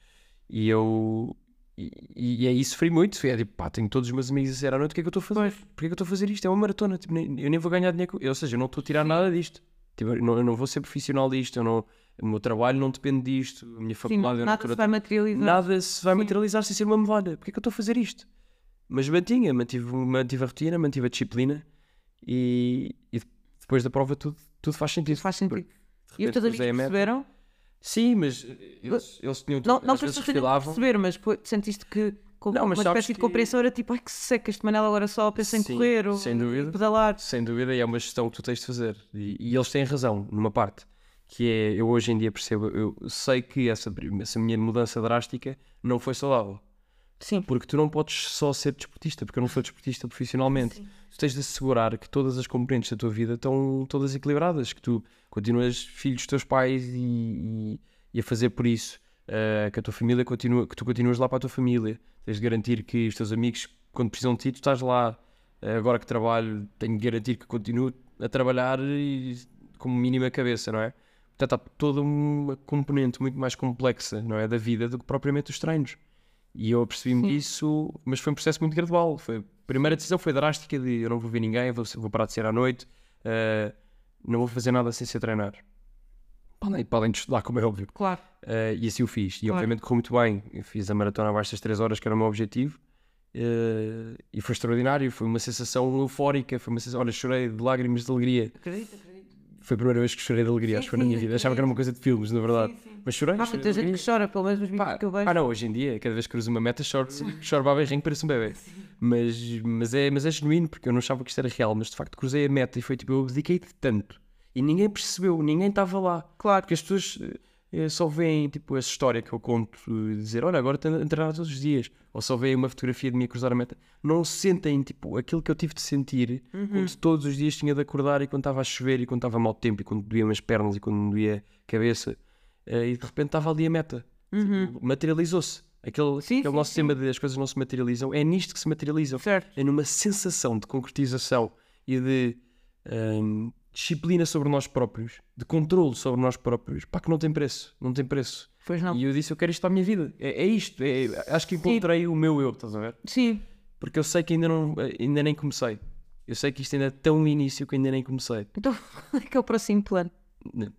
E eu e, e aí sofri muito, é tipo, pá, tenho todos os meus amigos a dizer à noite o que é que eu estou a fazer? Porquê é que eu estou a fazer isto? É uma maratona, tipo, nem- eu nem vou ganhar dinheiro, ou seja, eu não estou a tirar nada disto. Tipo, eu, não, eu não vou ser profissional disto, eu não, o meu trabalho não depende disto, a minha Sim, faculdade não nada estou se vai materializar. nada se vai Sim. materializar sem ser uma medalha. Porquê é que eu estou a fazer isto? Mas mantinha, mantive, mantive a rotina, mantive a disciplina e, e depois da prova tudo, tudo faz sentido. Faz sentido. De E os repente, teus amigos perceberam? Sim, mas eles, eles tinham Não, não fazer refilavam. perceber, mas pô, sentiste que com Não, mas uma espécie de que- compreensão era tipo, ai que seca, este Manela agora só pensa em Sim, correr ou sem dúvida. pedalar. Sem dúvida, e é uma gestão que tu tens de fazer. E, e eles têm razão, numa parte. Que é, eu hoje em dia percebo, eu sei que essa, essa minha mudança drástica não foi saudável. Sim. Porque tu não podes só ser desportista, porque eu não sou desportista profissionalmente. Tu tens de assegurar que todas as componentes da tua vida estão todas equilibradas, que tu continuas filho dos teus pais e, e- e a fazer por isso, eh, que a tua família continua, que tu continuas lá para a tua família. Tens de garantir que os teus amigos, quando precisam de ti, tu estás lá. Eh, agora que trabalho, tenho de garantir que continuo a trabalhar e, com mínima cabeça, não é? Portanto, há toda uma componente muito mais complexa, não é, da vida do que propriamente os treinos. E eu apercebi-me Sim. disso, mas foi um processo muito gradual. Foi, a primeira decisão foi drástica de eu não vou ver ninguém, vou, vou parar de ser à noite, eh, não vou fazer nada sem ser treinar. Para além, para além de estudar, como é óbvio. Claro. Eh, e assim o fiz. E Claro. obviamente correu muito bem. Eu fiz a maratona abaixo das 3 horas, que era o meu objetivo. eh, e foi extraordinário. Foi uma sensação eufórica. Foi uma sensação. Olha, chorei de lágrimas de alegria. Acredito, acredito. Foi a primeira vez que chorei de alegria, Sim, acho que foi na minha vida. Achava que era uma coisa de filmes, na verdade. Sim, sim. Mas chorei. Há chorei muita de gente que chora, pelo menos nos vídeos Pá, que eu vejo. ah, não, hoje em dia, cada vez que cruzo uma meta, choro, choro baberrinho, parece um bebê. Mas, mas, é, mas é genuíno, porque eu não achava que isto era real, mas de facto cruzei a meta e foi tipo, eu dediquei-te tanto. E ninguém percebeu, ninguém estava lá. Claro. Porque as pessoas eh, só veem, tipo, essa história que eu conto, dizer, olha, agora estou a treinar todos os dias. Ou só veem uma fotografia de mim a cruzar a meta. Não sentem, tipo, aquilo que eu tive de sentir Uhum. quando todos os dias tinha de acordar e quando estava a chover e quando estava mau tempo e quando doía as pernas e quando doía a cabeça. Eh, e de repente estava ali a meta. Tipo, Materializou-se. Aquele, Uhum. Sim, aquele sim, nosso sim. tema de as coisas não se materializam, é nisto que se materializam. Certo. É numa sensação de concretização e de hum, disciplina sobre nós próprios, de controle sobre nós próprios, pá, que não tem preço. Não tem preço. Pois não. E eu disse, eu quero isto para a minha vida. É, é isto. é- acho que encontrei o meu eu, estás a ver? Sim. Porque eu sei que ainda, não, ainda nem comecei. Eu sei que isto ainda é tão no início que ainda nem comecei. Então, é que é o próximo plano? Não,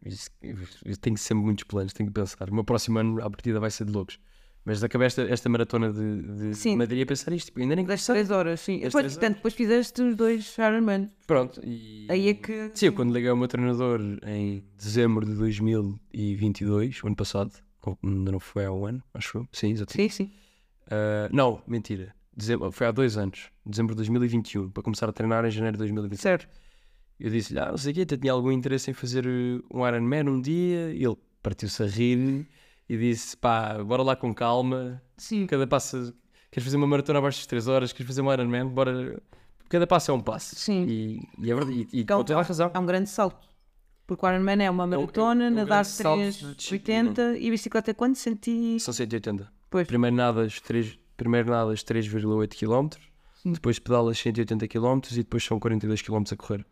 Eu tenho sempre muitos planos, tenho que pensar. O meu próximo ano, à partida, vai ser de loucos. Mas acabei esta, esta maratona de, de. Madrid a pensar isto. Tipo, ainda nem comecei. 3 horas, sim. Depois, três portanto, depois fizeste os dois Ironman. Pronto. E... Aí é que. Sim, eu quando liguei ao meu treinador em dezembro de 2022, o ano passado, ou ainda não foi há um ano, acho eu. Sim, exatamente. Sim, sim. Ah, não, mentira. dezembro, foi há dois anos, dezembro de 2021, para começar a treinar em janeiro de 2021. Certo. Eu disse-lhe, ah, não sei o quê, até tinha algum interesse em fazer uh, um Ironman um dia. E ele partiu-se a rir e disse, pá, bora lá com calma. Sim. Cada passo, queres fazer uma maratona abaixo das 3 horas, queres fazer um Ironman, bora... Cada passo é um passo. Sim. E, e é verdade, e, e Então, toda a razão. É um grande salto. Porque o Ironman é uma maratona, é um nadar grande salto de 3,80 e bicicleta é quanto? 100 e... São 180. Pois. Primeiro nadas, 3, primeiro nadas 3,8 km, depois pedalas 180 km e depois são 42 km a correr.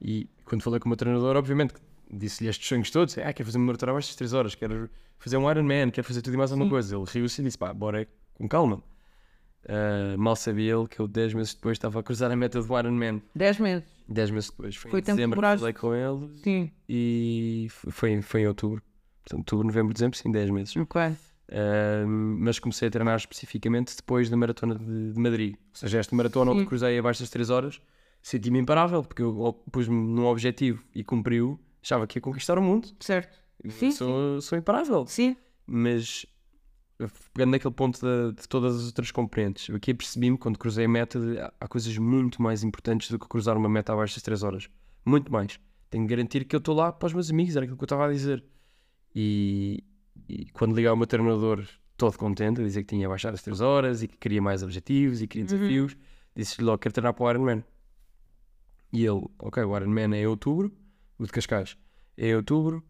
E quando falei com o meu treinador, obviamente, que disse-lhe estes sonhos todos, ah, quero fazer uma maratona abaixo das 3 horas, quero fazer um Ironman, quero fazer tudo e mais alguma coisa. Ele riu-se e disse, pá, bora com calma. Ah, mal sabia ele que eu 10 meses depois estava a cruzar a meta do Ironman. 10 meses. 10 meses depois. Foi, Foi em dezembro que falei com ele Sim. e foi, em- foi em outubro. Portanto, outubro, novembro, dezembro, sim, 10 meses. Ok. Uh, mas comecei a treinar especificamente depois da maratona de, de Madrid. Ou seja, esta maratona onde cruzei abaixo das 3 horas, senti-me imparável, porque eu pus-me num objetivo e cumpriu, achava que ia conquistar o mundo. Certo. Sim, sou, sou imparável. Sim. Mas pegando naquele ponto de, de todas as outras componentes, eu aqui apercebi-me quando cruzei a meta de, há- coisas muito mais importantes do que cruzar uma meta abaixo das 3 horas. Muito mais. Tenho de garantir que eu estou lá para os meus amigos, era aquilo que eu estava a dizer. E, e quando liguei ao meu treinador, todo contente, a dizer que tinha baixado as 3 horas e que queria mais objetivos e queria desafios, disse-lhe logo: quero treinar para o Ironman. E ele, ok, o Ironman é em outubro, o de Cascais é em outubro.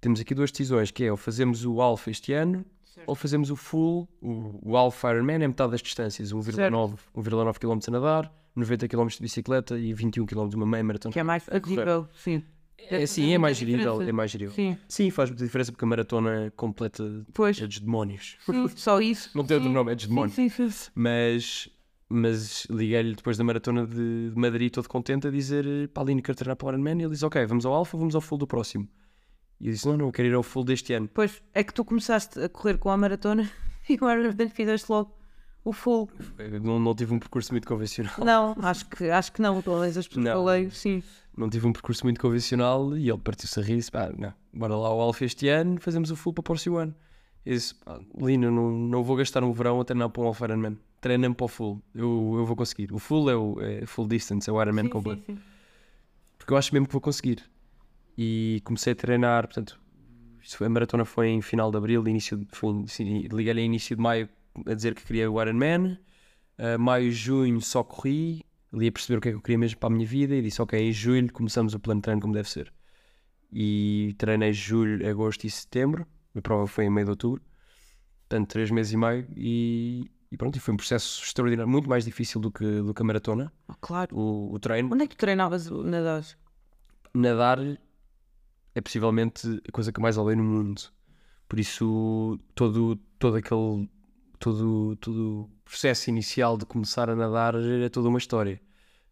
Temos aqui duas decisões, que é ou fazemos o Alpha este ano, ou fazemos o Full, o, o Alpha Ironman é metade das distâncias, 1,9 1,9 km a nadar, 90 km de bicicleta e 21 km de uma meia maratona. Que é mais fazível. Sim. É, sim, é mais gerível, é mais gerível. Sim. Sim, faz muita diferença porque a maratona completa Pois. é dos demónios. Sim, Só isso. Não tem outro Sim. nome, é dos demónios. Sim, sim, sim. Mas, mas liguei-lhe depois da maratona de, Madrid todo contente a dizer pá, Aline, quero treinar para o Ironman. E ele disse, ok, vamos ao Alpha, vamos ao Full do próximo. E eu disse, não, não, eu quero ir ao Full deste ano. Pois, é que tu começaste a correr com a maratona e o Ironman fizeste logo o full. Eu Não, não tive um percurso muito convencional. Não, acho que, acho que não, pelo menos as pessoas que Não. falei, sim. Não tive um percurso muito convencional e ele partiu-se a rir e disse, pá, não, bora lá ao Alpha este ano, fazemos o Full para o próximo ano. Eu disse, pá, Lino, não, não vou gastar um verão a treinar para um Alpha Ironman. Treina-me para o Full, eu, eu vou conseguir. O Full é o é full distance, é o Ironman completo. sim, sim. porque eu acho mesmo que vou conseguir. E comecei a treinar, portanto, a maratona foi em final de abril, início foi, liguei-lhe início de maio a dizer que queria o Ironman. Uh, maio, junho só corri, ali a perceber o que é que eu queria mesmo para a minha vida e disse, ok, em julho começamos o plano de treino como deve ser. E treinei julho, agosto e setembro, a prova foi em meio de outubro, portanto, três meses e meio e, e pronto, e foi um processo extraordinário, muito mais difícil do que, do que a maratona, Ah, claro. o, o treino Onde é que tu treinavas nadar? nadar é possivelmente a coisa que mais odeio no mundo. Por isso, todo, todo aquele todo, todo o processo inicial de começar a nadar é toda uma história.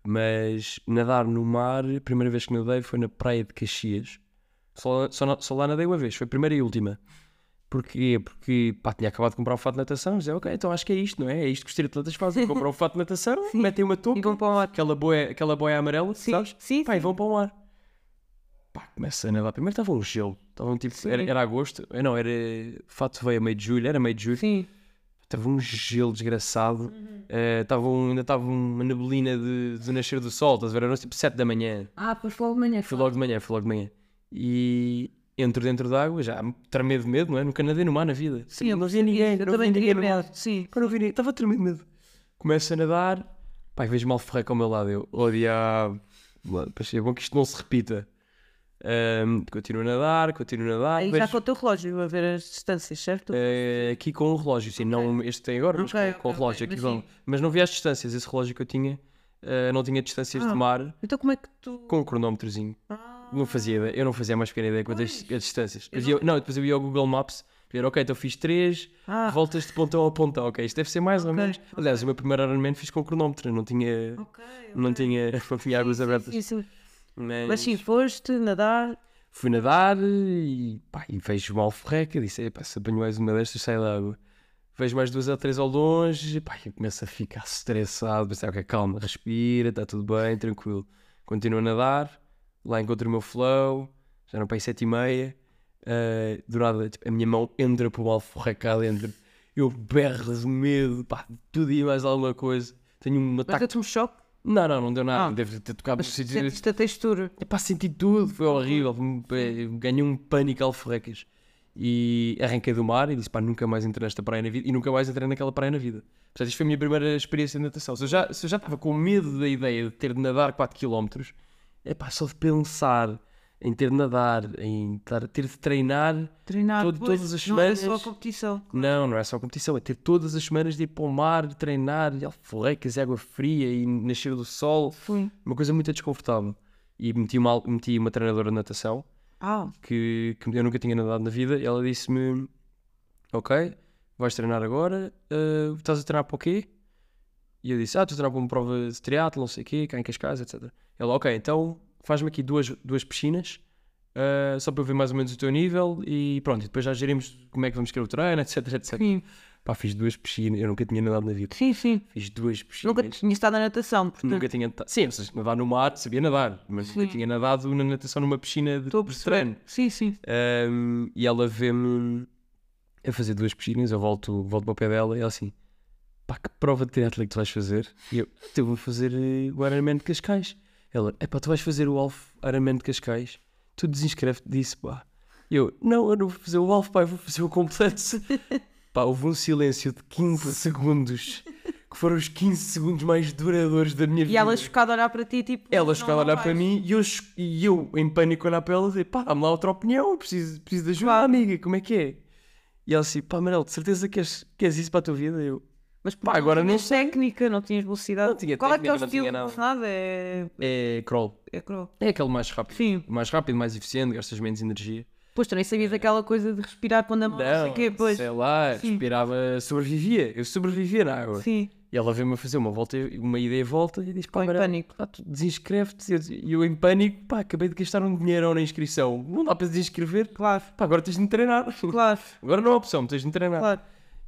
Mas nadar no mar, a primeira vez que nadei foi na praia de Caxias. Só, só, só lá nadei uma vez, foi a primeira e última. Porquê? Porque pá, tinha acabado de comprar um fato de natação. Dizia, ok, então acho que é isto, não é? É isto que os triatletas fazem. Compram um fato de natação, metem uma touca, E vão para o mar. aquela boia, aquela boia amarela, Sim, sabes? sim, Pá, e sim. vão para o mar. Pá, começa a nadar. Primeiro estava um gelo. Estava um tipo, era, era agosto. Eh, Não, era. O fato veio a meio de julho. Era meio de julho. Sim. Estava um gelo desgraçado. Eh, estava um- ainda estava uma neblina de, de nascer do sol. Estás a ver? Era tipo 7 da manhã. Ah, pois foi logo de manhã. Foi logo de manhã, foi logo de manhã. E entro dentro d'água, já tremer de medo, não é? Nunca nadei no mar na vida. Sim, eu não via ninguém. Eu não também ninguém medo. Sim. Pá, não vi ninguém. Estava a tremer de medo. Começo a nadar. Pai, vejo mal ferreco ao meu lado. Eu, oh diabo. É bom que isto não se repita. Ahm, continuo a nadar, continuo a nadar. Aí já com o teu relógio a ver as distâncias, certo? eh, aqui com o relógio, sim, não este tem agora, mas Ok, com, com o ok, relógio aqui mas vão. Mas não vi as distâncias, esse relógio que eu tinha eh, não tinha distâncias de Ah. mar Então como é que tu. com um cronómetrozinho. Ah, Não fazia ideia, eu não fazia mais pequena ideia quanto às às distâncias. Depois ia- não, depois eu ia ao Google Maps, ver, ok, então fiz 3 Ah. voltas de pontão a pontão, ok, isto deve ser mais ou Ok, menos. Aliás, o meu primeiro Ironman fiz com cronómetro, não tinha, ok. não tinha, não tinha águas abertas. Sim. Mas, Mas sim, foste nadar. fui nadar e, pá, e vejo mal ferreca, disse, "Epá, se apanho mais uma destas, sai da água. Vejo mais duas ou três ao longe, pá, eu começo a ficar estressado, pensar, ok, calma, respira, está tudo bem, tranquilo. Continuo a nadar, lá encontro o meu flow, já não para aí sete e meia, eh, do nada, tipo, a minha mão entra para o cá dentro. eu berro de medo, pá, tudo e mais alguma coisa. Tenho um Mas ataque. deu-te um choque? Não, não, não deu nada. Ah. Deve ter tocado Mas sentiste a textura? Epá, senti tudo, foi horrível. eh, Ganhei um pânico alforrecas. E arranquei do mar e disse: pá, nunca mais entrei nesta praia na vida. E nunca mais entrei naquela praia na vida. Portanto, isto foi a minha primeira experiência de natação. Se eu já, se eu já estava com medo da ideia de ter de nadar 4km, é pá, só de pensar em ter de nadar, em ter de treinar. Treinar Todo- todas as não é só semanas. a competição. Não, não é só competição, é ter todas as semanas de ir para o mar, treinar, e alforrecas, e água fria e nascer do sol. Fui. Uma coisa muito desconfortável. E meti uma, meti uma treinadora de natação Ah, que, que eu nunca tinha nadado na vida e ela disse-me: Ok, vais treinar agora, eh, estás a treinar para o quê? E eu disse: Ah, treinar para uma prova de triatlo, não sei o quê, cá em Cascais, etc. Ela, ok, então faz-me aqui duas, duas piscinas, eh, só para eu ver mais ou menos o teu nível e pronto, e depois já gerimos como é que vamos querer o treino, etc, etc. sim, Pá, fiz duas piscinas, eu nunca tinha nadado na vida. sim, sim. Fiz duas piscinas. Nunca tinha estado na natação, portanto. Nunca tinha nadado. Sim, seja, nadar no mar, sabia nadar, mas Sim. nunca tinha nadado na natação numa piscina de, de treino. Sim, sim. Um, e ela vê-me a fazer duas piscinas, eu volto, volto para o pé dela e ela assim, pá, que prova de triatlo que tu vais fazer? E eu, "Então eu vou fazer eh, o Ironman de Cascais. Ela, é pá, tu vais fazer o Alf Ironman de Cascais? Tu desinscreve-te disso, pá. E eu, não, eu não vou fazer o Alf, pá, eu vou fazer o completo. pá, houve um silêncio de 15 segundos, que foram os 15 segundos mais duradouros da minha vida. E ela chocada a olhar para ti, tipo. Ela chegava a olhar para mim e eu, e eu em pânico olhar para ela e dizer pá, dá-me lá outra opinião, eu preciso, preciso de ajuda, Claro. amiga, como é que é? E ela assim, pá, Manel, de certeza que queres, queres isso para a tua vida? Eu, Mas Pá, agora não tinhas técnica, não tinhas velocidade. Não tinha Qual é que é o técnica, estilo? Não nada. É. é crawl. É crawl. É aquele mais rápido. Sim. Mais rápido, mais eficiente, gastas menos energia. Pois tu nem sabias aquela coisa de respirar quando a mão, não sei quê, pois. sei lá, Sim. respirava, sobrevivia. Eu sobrevivia na água. Sim, E ela veio-me a fazer uma volta, uma ida e volta e diz, pá, Manel, pânico. pá, tu desinscreve-te. E eu- eu, em pânico, pá, acabei de gastar um dinheirão na inscrição. Não dá para desinscrever. Claro, Pá, agora tens de me treinar. claro, Agora não há opção, tens de me treinar. claro.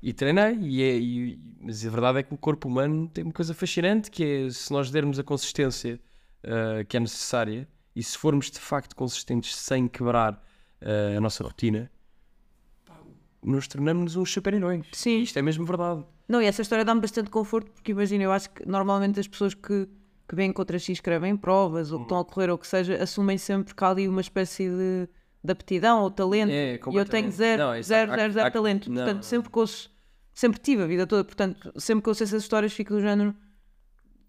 E treinei, e é, e- mas a verdade é que o corpo humano tem uma coisa fascinante que é se nós dermos a consistência ah, que é necessária e se formos de facto consistentes sem quebrar ah, a nossa rotina, pá, nos tornamos uns super-heróis. Sim. Isto é mesmo verdade. Não, e essa história dá-me bastante conforto, porque imagina, eu acho que normalmente as pessoas que, que vêm contra si escrevem provas ou que estão a correr ou que seja, assumem sempre que há ali uma espécie de, de aptidão ou talento. É, e eu tenho zero, Não, isso zero, há- zero, zero há- talento. não, portanto, não. sempre que ouço, sempre tive a vida toda, portanto, sempre que ouço essas histórias fico do género.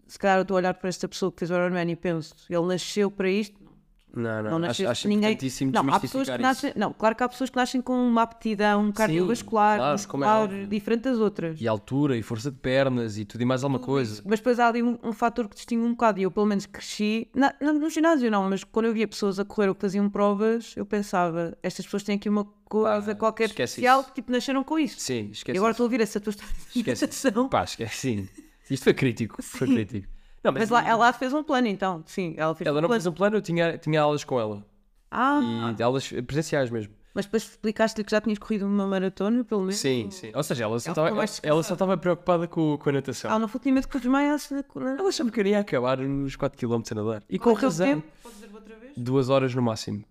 Se calhar eu estou a olhar para esta pessoa que fez o Ironman e penso, ele nasceu para isto, Não, não, não acho, nasceu acho ninguém. importantíssimo Não, há pessoas que nascem, não, claro que há pessoas que nascem com uma aptidão cardiovascular, claro, como é muscular, óbvio. diferente das outras. isso. E altura, e força de pernas, e tudo e mais alguma coisa. Mas depois há ali um, um fator que distingue um bocado. E eu, pelo menos, cresci. Na- no ginásio, não, mas quando eu via pessoas a correr ou que faziam provas, eu pensava: estas pessoas têm aqui uma coisa qualquer esquece especial, isso. que tipo, nasceram com isso. Sim, esquece. e agora estou a ouvir essa tua história de natação. Pá, esquece, sim. Isto foi crítico, foi crítico. Não, Mas lá, ela fez um plano, então. Sim, ela fez Ela um não plano. fez um plano, eu tinha, tinha aulas com ela. Ah, E aulas presenciais mesmo. mas depois explicaste-lhe que já tinhas corrido uma maratona, pelo menos. Sim, sim. Ou seja, ela só Ela estava ela só estava preocupada com, com a natação. Ah, não foi medo que desmaiasse na. na... Ela achava que eu ia acabar nos 4km a nadar. E com Qual razão. tempo? Podes dizer outra vez? Duas horas no máximo.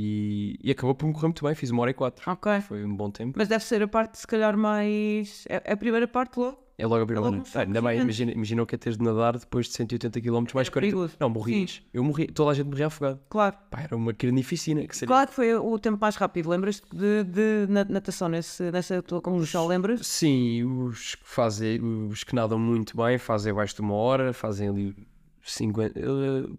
E, e acabou por me correr muito bem, fiz uma hora e quatro. Ok. Foi um bom tempo. Mas deve ser a parte, se calhar, mais. É a primeira parte logo. É logo a primeira. um Ah, ainda bem, imagina, imagina o que é teres de nadar depois de 180 km mais 40. perigoso. Não, morrias. Eu morri, toda a gente morria afogado. Claro. Pá, era uma carnificina. Que seria... É que foi o tempo mais rápido? Lembras-te de, de na- natação nesse, nessa tua condução? Lembras? Sim, os que fazem, os que nadam muito bem fazem abaixo de uma hora, fazem ali 50, eh,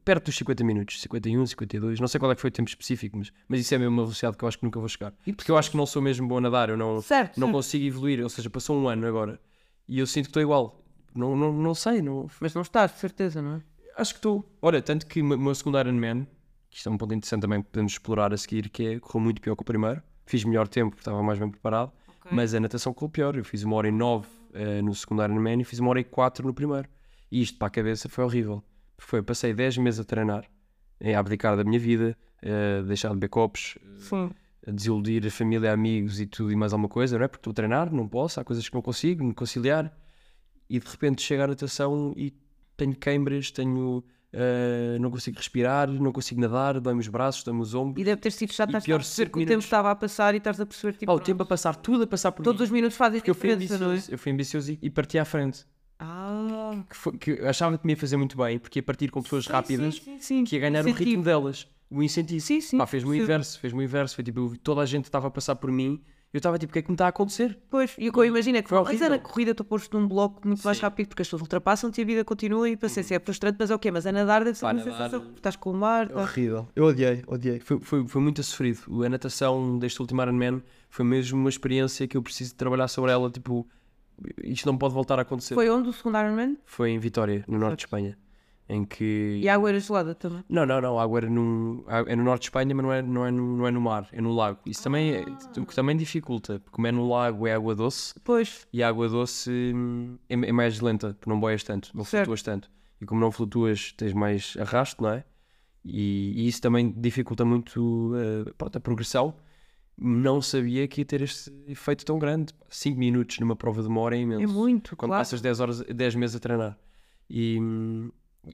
perto dos 50 minutos, 51, 52, não sei qual é que foi o tempo específico, mas, mas isso é mesmo uma velocidade que eu acho que nunca vou chegar. E porque eu acho que não sou mesmo bom a nadar, eu não, Certo. não certo. consigo evoluir, ou seja, passou um ano agora e eu sinto que estou igual. Não, não, não sei, não, Mas não estás, de certeza, não é? acho que estou. Olha, tanto que o meu- segundo Ironman, que isto é um ponto interessante também que podemos explorar a seguir, que é, correu muito pior que o primeiro. Fiz melhor tempo, porque estava mais bem preparado, mas a natação correu pior. Eu fiz uma hora e nove eh, no segundo Ironman e fiz uma hora e quatro no primeiro. E isto para a cabeça foi horrível. Foi, passei 10 meses a treinar, em abdicar da minha vida, eh, deixar de beber copos, Sim. a desiludir a família, amigos e tudo e mais alguma coisa, não é? Porque estou a treinar, não posso, há coisas que não consigo me conciliar. E de repente chego à natação e tenho queimbras, tenho eh, não consigo respirar, não consigo nadar, dói-me os braços, dói-me os ombros. E deve ter sido chato pior a perceber cinco que o tempo estava a passar e estás a perceber tipo, Pá, o tempo a passar, tudo a passar por todos mim. os minutos fazem Porque eu fui diferença, não é? ambicioso, eu fui ambicioso e, e parti à frente. Ah, Que, foi- que achava que me ia fazer muito bem, porque ia partir com pessoas rápidas, sim, sim, sim. que ia ganhar o Incentivo. ritmo delas, o incentivo. Sim, sim. Pá, fez-me o Sim. inverso, fez-me o inverso. Foi tipo, toda a gente estava a passar por mim, eu estava tipo, o que é que me está a acontecer? Pois, e o que eu imagino é que Foi mas horrível. é na corrida tu posto num bloco muito mais Sim. rápido porque as pessoas ultrapassam-te e a vida continua e paciência é frustrante, mas é o quê? Mas a nadar deve ser Pá, uma nadar- sensação. porque Estás com o mar, É estás- horrível. Eu odiei, odiei. Foi, foi, foi muito sofrido. A natação deste último Ironman foi mesmo uma experiência que eu preciso trabalhar sobre ela. Tipo, isto não pode voltar a acontecer. Foi, Foi onde o segundo Ironman? em Vitória, no norte de Espanha. Em que. E a água era gelada também. Não, não, não. A água era no, é no norte de Espanha, mas não é, não, é no, não é no mar, é no lago. Isso também é, o que também dificulta, porque como é no lago é água doce Pois, e a água doce hum, é, é mais lenta, porque não boias tanto, não Certo. flutuas tanto. E como não flutuas, tens mais arrasto, não é? E, e isso também dificulta muito eh, pronto, a progressão. Não sabia que ia ter este efeito tão grande. 5 minutos numa prova de uma hora é imenso. é muito, Quando claro. passas 10 horas, 10 meses a treinar. E,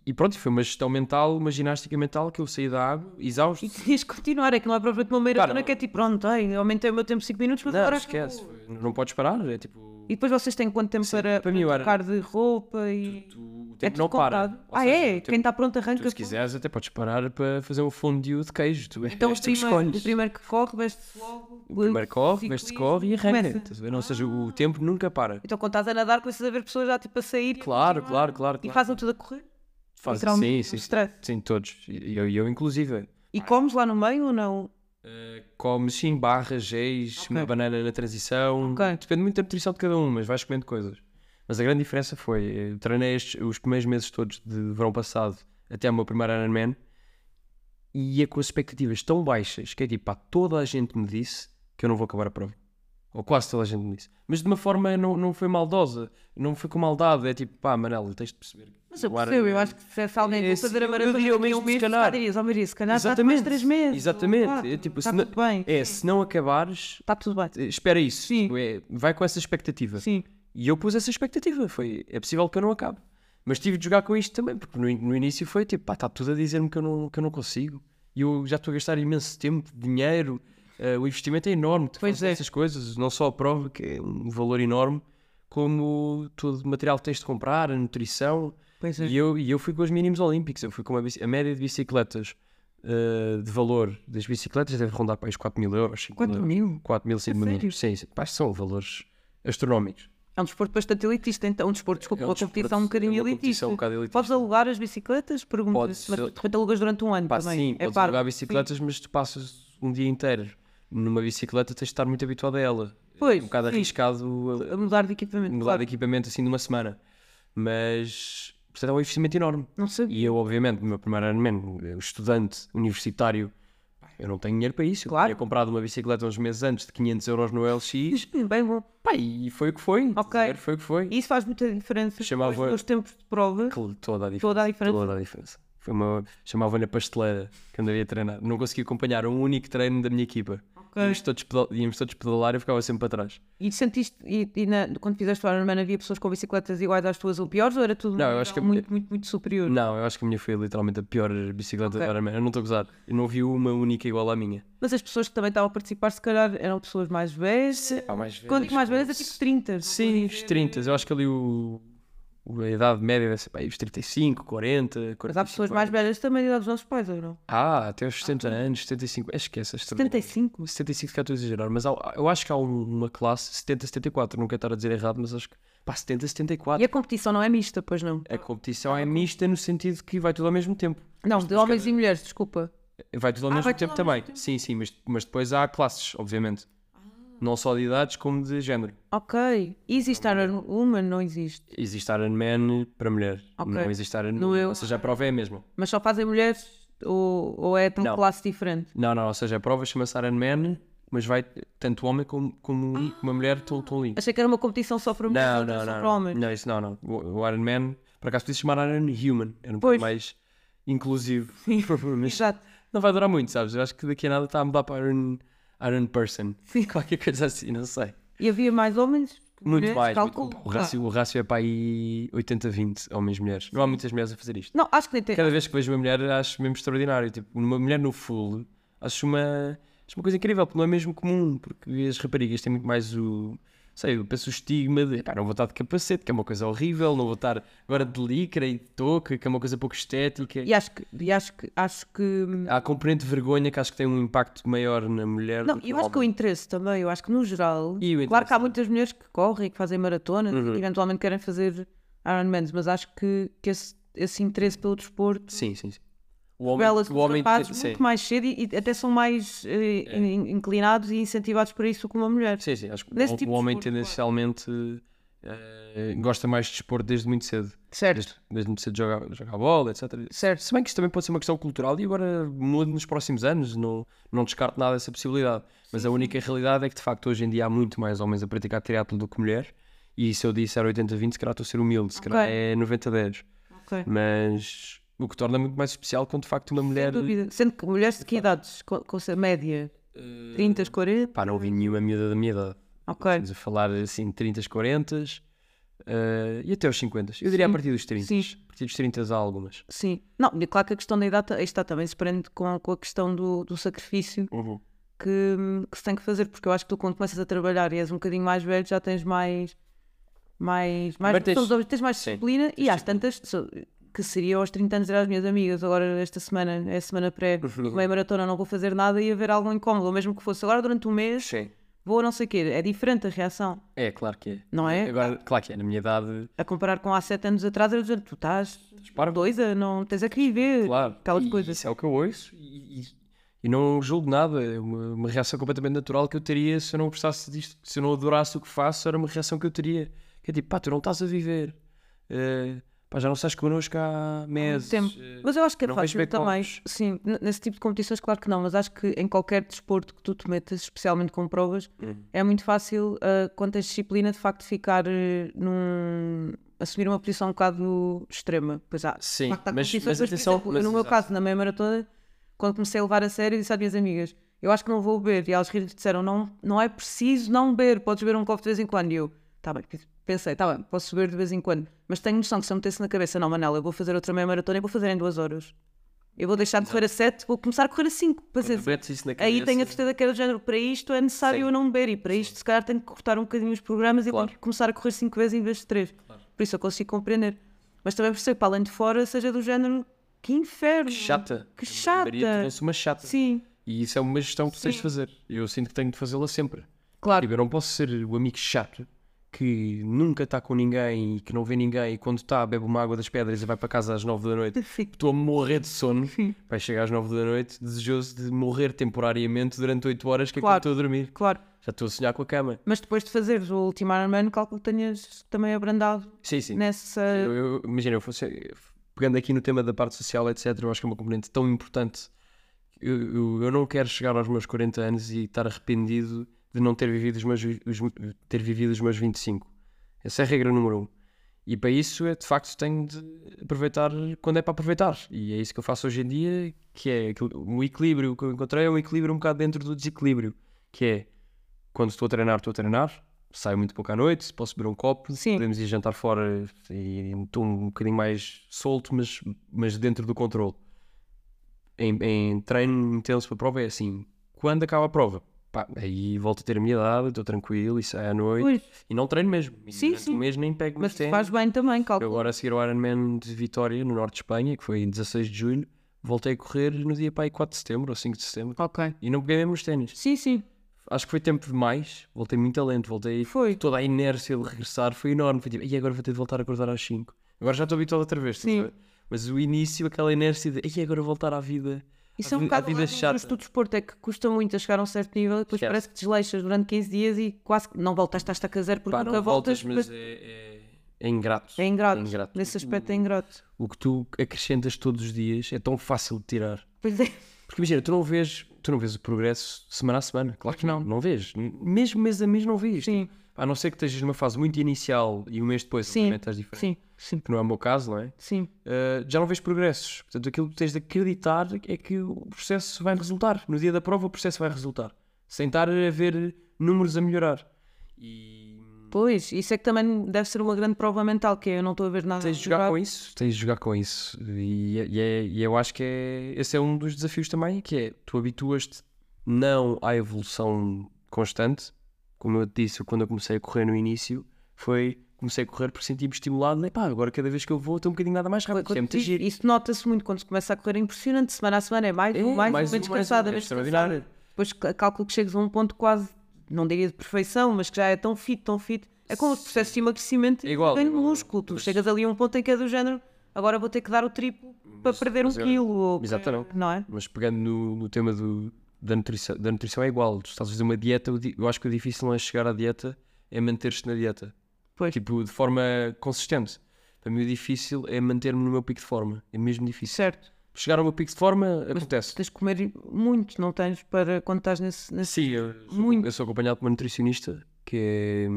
e pronto, foi uma gestão mental, uma ginástica mental que eu saí da água, exausto. E tens que continuar, é que não há propriamente uma maratona Claro. que é tipo, pronto, ei, aumentei o meu tempo 5 minutos, mas Não, agora esquece. acabou. não podes parar. É tipo. E depois vocês têm quanto tempo Sim, para, para era- trocar de roupa e. tu- o é tempo tudo não para. Ah, seja, é? o tempo- Quem está pronto arranca. Tu, se quiseres, até podes parar para fazer um fondue de queijo. Tu, Então o és que primeiro, o primeiro que corre, veste-se logo. O primeiro corre, veste-se corre e arranca. Ou seja, o tempo nunca para. Então quando estás a nadar, começas a ver pessoas já tipo a sair. Claro, claro, claro. E fazem tudo a correr. Faz- sim, sim, sim, todos. E eu, eu inclusive. E comes lá no meio ou não? Uh, comes sim barras, géis, Ok. uma banana na transição. Ok. Depende muito da nutrição de cada um, mas vais comendo coisas. Mas a grande diferença foi, treinei estes, os primeiros meses todos de verão passado até o meu primeiro Ironman e ia com as expectativas tão baixas que é tipo, pá, toda a gente me disse que eu não vou acabar a prova. Ou quase toda a gente me disse. Mas de uma forma não, não foi maldosa, não foi com maldade. É tipo, pá, Manela, tens de perceber. Mas eu percebo, eu acho que se tivesse alguém É, a fazer a maratona mesmo, um se mês, calhar. dirias, ó Maria, se calhar está mais 3 meses. exatamente. Claro, É tipo, está se não- tudo bem. É, se não acabares, Está tudo bem. espera isso. Sim. Tipo, é, vai com essa expectativa. Sim. E eu pus essa expectativa. Foi, é possível que eu não acabe. Mas tive de jogar com isto também, porque no, no início foi tipo, pá, está tudo a dizer-me que, eu não- que eu não consigo. E eu já estou a gastar imenso tempo, dinheiro, eh, o investimento é enorme. Tu Pois é. essas coisas, não só a prova, que é um valor enorme, como todo o material que tens de comprar, a nutrição. Pois é. E eu, e eu fui com os mínimos olímpicos. Eu fui com uma bici- a média de bicicletas eh, de valor das bicicletas deve rondar para os 4 mil euros. 5 4 mil? 4 mil, 5 A mil. Sim, sim. Pá, são valores astronómicos. É um desporto bastante elitista, então. Um desporto, desculpa, É um uma competição desporto- um bocadinho é elitista. um bocado elitista. Podes alugar as bicicletas? Pergunto. Podes, Mas repente alugas durante um ano Pá, também. sim, é podes jogar bicicletas, mas tu passas um dia inteiro numa bicicleta, tens de estar muito habituado a ela. Pois, é um bocado sim. arriscado A mudar de equipamento. mudar claro. de equipamento assim numa semana. Mas, portanto, é um investimento enorme. Não sabia. E eu, obviamente, no meu primeiro ano, eu, estudante universitário, eu não tenho dinheiro para isso. Claro. Eu tinha comprado uma bicicleta uns meses antes de 500 euros no LX. Bem bom. pá, e foi o que foi. Ok. Foi o que foi. E isso faz muita diferença. Chamava- dos tempos de prova. Toda a diferença. Toda a diferença. Toda a diferença. Foi uma... Chamava-lhe a pasteleira que andava a treinar. Não consegui acompanhar um único treino da minha equipa. Íamos, todos pedal... Íamos todos pedalar e eu ficava sempre para trás. E sentiste, e, e na- quando fizeste o Ironman havia pessoas com bicicletas iguais às tuas ou piores ou era tudo Não, eu acho que a- muito, muito, muito superior? Não, eu acho que a minha foi literalmente a pior bicicleta Ok. da Ironman. Eu não estou a gozar. Eu não vi uma única igual à minha. Mas as pessoas que também estavam a participar, se calhar eram pessoas mais velhas. Pá, mais Quando digo mais velhas é tipo 30. Sim, os 30. Eu acho que ali o... a idade média deve ser pá, aí os 35, 40, 45. Mas há pessoas mais velhas também da idade dos nossos pais, ou não? Ah, até aos 70 anos, 75. É, Esquece. as 75? 75 que eu estou a exagerar, mas há- eu acho que há um- uma classe 70, 74, não quero estar a dizer errado, mas acho que pá, 70, 74. E a competição não é mista, pois não? A competição é mista no sentido que vai tudo ao mesmo tempo. Não, de homens e mulheres, desculpa. Vai tudo ao mesmo vai tempo também. mesmo tempo. Sim, sim, mas, mas depois há classes, obviamente. Não só de idades como de género. Ok. Existe Iron Woman? Não existe. Existe Ironman para mulher. Ok. Não existe Iron No eu- Ou seja, a prova é a mesma. Mas só fazem mulheres ou, ou é tão Não. classe diferente? Não, não, ou seja, a prova chama-se Ironman, mas vai tanto homem como, como uma mulher tão, tão lindo. Achei que era uma competição só para mulheres, Não, outra não, só não. para homens. Não, isso não, não. O, o Iron Man, por acaso podia chamar Iron Human. Era um Pois. pouco mais inclusivo. Mas Exato. não vai durar muito, sabes? Eu acho que daqui a nada está a mudar para Iron, Iron Person. Sim. Qualquer coisa assim, não sei. E havia mais homens? Muito mulheres, mais. muito- o, rácio, o rácio é para aí 80-20 homens e mulheres. Não há muitas mulheres a fazer isto. Não, acho que tem. Cada vez que vejo uma mulher, acho mesmo extraordinário. Tipo, uma mulher no full, acho uma, acho uma coisa incrível, porque não é mesmo comum. Porque as raparigas têm muito mais o. Sei, eu penso o estigma de pá, não vou estar de capacete, que é uma coisa horrível, não vou estar agora de licra e de touca, que é uma coisa pouco estética. E acho que, e acho que, acho que Há a componente de vergonha que acho que tem um impacto maior na mulher. Não, eu acho que o interesse também, eu acho que no geral, claro que há muitas mulheres que correm, que fazem maratonas, Uhum. que eventualmente querem fazer Ironmans, mas acho que, que esse, esse interesse pelo desporto Sim, sim, sim. O homem, revela-se o homem rapazes sim. muito mais cedo e, e até são mais eh, É. in- inclinados e incentivados para isso que uma mulher. Sim, sim, acho que Nesse o, tipo o homem desporto, tendencialmente eh, gosta mais de desporto desde muito cedo. Certo, Desde, desde muito cedo de jogar, jogar bola, etc. certo. Se bem que isto também pode ser uma questão cultural e agora muda nos próximos anos, não, não descarto nada essa possibilidade. Mas a única realidade é que de facto hoje em dia há muito mais homens a praticar triatlo do que mulher. E se eu disser 80-20, se calhar estou a ser humilde, se calhar Ok. é 90-10. ok. Mas o que torna muito mais especial quando de facto uma mulher. Sem dúvida. Sendo que mulheres de que idades? Com, com essa média? 30, 40? Pá, não vi nenhuma miúda da minha idade. Ok. Estamos a falar assim 30, 40 eh, e até aos 50. Eu diria a Sim. partir dos 30. Sim. A partir dos 30 há algumas. Sim. Não, e claro que a questão da idade está também se prende com, com a questão do, do sacrifício que, que se tem que fazer, porque eu acho que tu quando começas a trabalhar e és um bocadinho mais velho já tens mais mais, mais, tens- tens mais sim, disciplina e às tantas que seria aos 30 anos era as minhas amigas, agora esta semana é a semana pré meia maratona, não vou fazer nada e haver algo incómodo, ou mesmo que fosse agora durante um mês Sim. vou a não sei o quê, é diferente a reação, É, claro que é. não é? Agora, claro que é. Na minha idade, A comparar com há 7 anos atrás, era dizer, tu estás para doida, não tens a que viver, Claro. e coisa. Isso é o que eu ouço e, e- e não julgo nada. É uma, uma reação completamente natural que eu teria se eu não gostasse disto. Se eu não adorasse o que faço, era uma reação que eu teria. Que é tipo, pá, tu não estás a viver. Eh, pá, já não estás connosco há meses. tempo. eh, Mas eu acho que é fácil também. copos. Sim, nesse tipo de competições, claro que não, mas acho que em qualquer desporto que tu te metas, especialmente com provas, Uhum. é muito fácil, ah, quando tens disciplina, de facto ficar eh, num. assumir uma posição um bocado extrema. Pois há, Sim, facto, há mas- mas atenção, exemplo, mas no meu exato. caso, na meia maratona, quando comecei a levar a sério, disse às minhas amigas: Eu acho que não vou beber. E elas riram e disseram: não, não é preciso não beber, podes beber um copo de vez em quando. E eu, tá bem, pensei, tá bem, posso beber de vez em quando. Mas tenho noção que se eu metesse na cabeça: Não, Manela, eu vou fazer outra meia maratona e vou fazer em duas horas. Eu vou deixar de correr a 7, vou começar a correr a 5. Quando metes isso na Aí tenho a certeza que é do género, para isto é necessário Sim. eu não beber e para isto se calhar tenho que cortar um bocadinho os programas e Claro. tenho que começar a correr 5 vezes em vez de 3. Por isso eu consigo compreender. Mas também percebo para além de fora seja do género, que inferno. Que chata. Que chata. Maria uma chata. Sim, E isso é uma gestão que tens de fazer. Eu sinto que tenho de fazê-la sempre. claro. Tipo, eu não posso ser o amigo chato que nunca está com ninguém e que não vê ninguém e quando está bebe uma água das pedras e vai para casa às 9 da noite. Sim. Estou a morrer de sono. Vai chegar às 9 da noite desejoso de morrer temporariamente durante 8 horas que é Claro. que eu estou a dormir. Claro. Já estou a sonhar com a cama. Mas depois de fazeres o último Ironman, calculo que tenhas também abrandado Sim, sim. nessa. Eu, eu- imagina, eu fosse, pegando aqui no tema da parte social, etc., eu acho que é uma componente tão importante. Eu, eu, eu não quero chegar aos meus 40 anos e estar arrependido de não ter vivido os meus, os, ter vivido os meus 25. Essa é a regra número um. E para isso, eu, de facto, tenho de aproveitar quando é para aproveitar. E é isso que eu faço hoje em dia, que é o equilíbrio que eu encontrei, é um equilíbrio um bocado dentro do desequilíbrio, que é, quando estou a treinar, estou a treinar, saio muito pouco à noite, posso beber um copo, Sim. podemos ir jantar fora e estou um bocadinho mais solto, mas, mas dentro do controle. Em, em treino intenso para a prova é assim, quando acaba a prova, pá, aí volto a ter a minha idade, estou tranquilo e saio à noite Ui, e não treino mesmo. E Sim, sim. mês nem pego mas nos te ténis. faz bem também, Eu calculo. agora a seguir o Ironman de Vitória, no norte de Espanha, que foi em 16 de julho, voltei a correr no dia para aí 4 de setembro ou 5 de setembro Ok. e não peguei mesmo os ténis. Sim, sim. Acho que foi tempo demais, voltei muito lento, voltei Foi. toda a inércia de regressar foi enorme. Foi tipo, e agora vou ter de voltar a acordar às 5. Agora já estou habituado outra vez. Sim. Mas o início, aquela inércia de, e agora voltar à vida. Isso à é um à bocado vida vida chata. do desporto, é que custa muito a chegar a um certo nível e depois Esquece. parece que desleixas durante 15 dias e quase que não voltaste a estaca zero porque Pá, nunca não voltas, voltas, mas é, é, é ingrato. é ingrato. É ingrato. Nesse aspecto é ingrato. O que tu acrescentas todos os dias é tão fácil de tirar. Pois é. Porque imagina, tu não vês, tu não vês o progresso semana a semana. Claro que não, não vês. Mesmo mês a mês não vês. Sim, A não ser que estejas numa fase muito inicial e um mês depois Sim. obviamente estás diferente. sim, sim, Que não é o meu caso, não é? sim. Uh, já não vês progressos. Portanto, aquilo que tens de acreditar é que o processo vai resultar. No dia da prova, o processo vai resultar. Sem estar a ver números a melhorar. E Pois, isso é que também deve ser uma grande prova mental, que é eu não estou a ver nada. Tens de jogar com isso, tens de jogar com isso. E, e, é- e eu acho que é, esse é um dos desafios também, que é tu habituas-te não à evolução constante. Como eu te disse, quando eu comecei a correr no início, foi comecei a correr porque senti-me estimulado. E pá, agora cada vez que eu vou estou um bocadinho nada mais rápido. É muito Isso, giro. isso nota-se muito quando se começa a correr, é impressionante. Semana a semana é mais, É, um, mais, mais um, um, menos um, cansada, é extraordinário. Depois calculo que chegues a um ponto quase, não diria de perfeição, mas que já é tão fit, tão fit. É como o processo de emagrecimento É igual, ganho de igual. músculo. Tu Mas- chegas ali a um ponto em que é do género, agora vou ter que dar o triplo para perder um mas eu- quilo. ou Exatamente. Não é? Mas pegando no, no tema do, da, nutrição, da nutrição é igual. Tu estás a fazer uma dieta, eu acho que o difícil não é chegar à dieta, é manter-te na dieta. Pois. Tipo, de forma consistente. Para mim o difícil é manter-me no meu pico de forma. É mesmo difícil. Certo. Chegar ao meu pico de forma acontece. Tens de comer muito, não tens para quando estás nesse. nesse... Sim, eu sou, Muito. eu sou acompanhado por uma nutricionista que, é,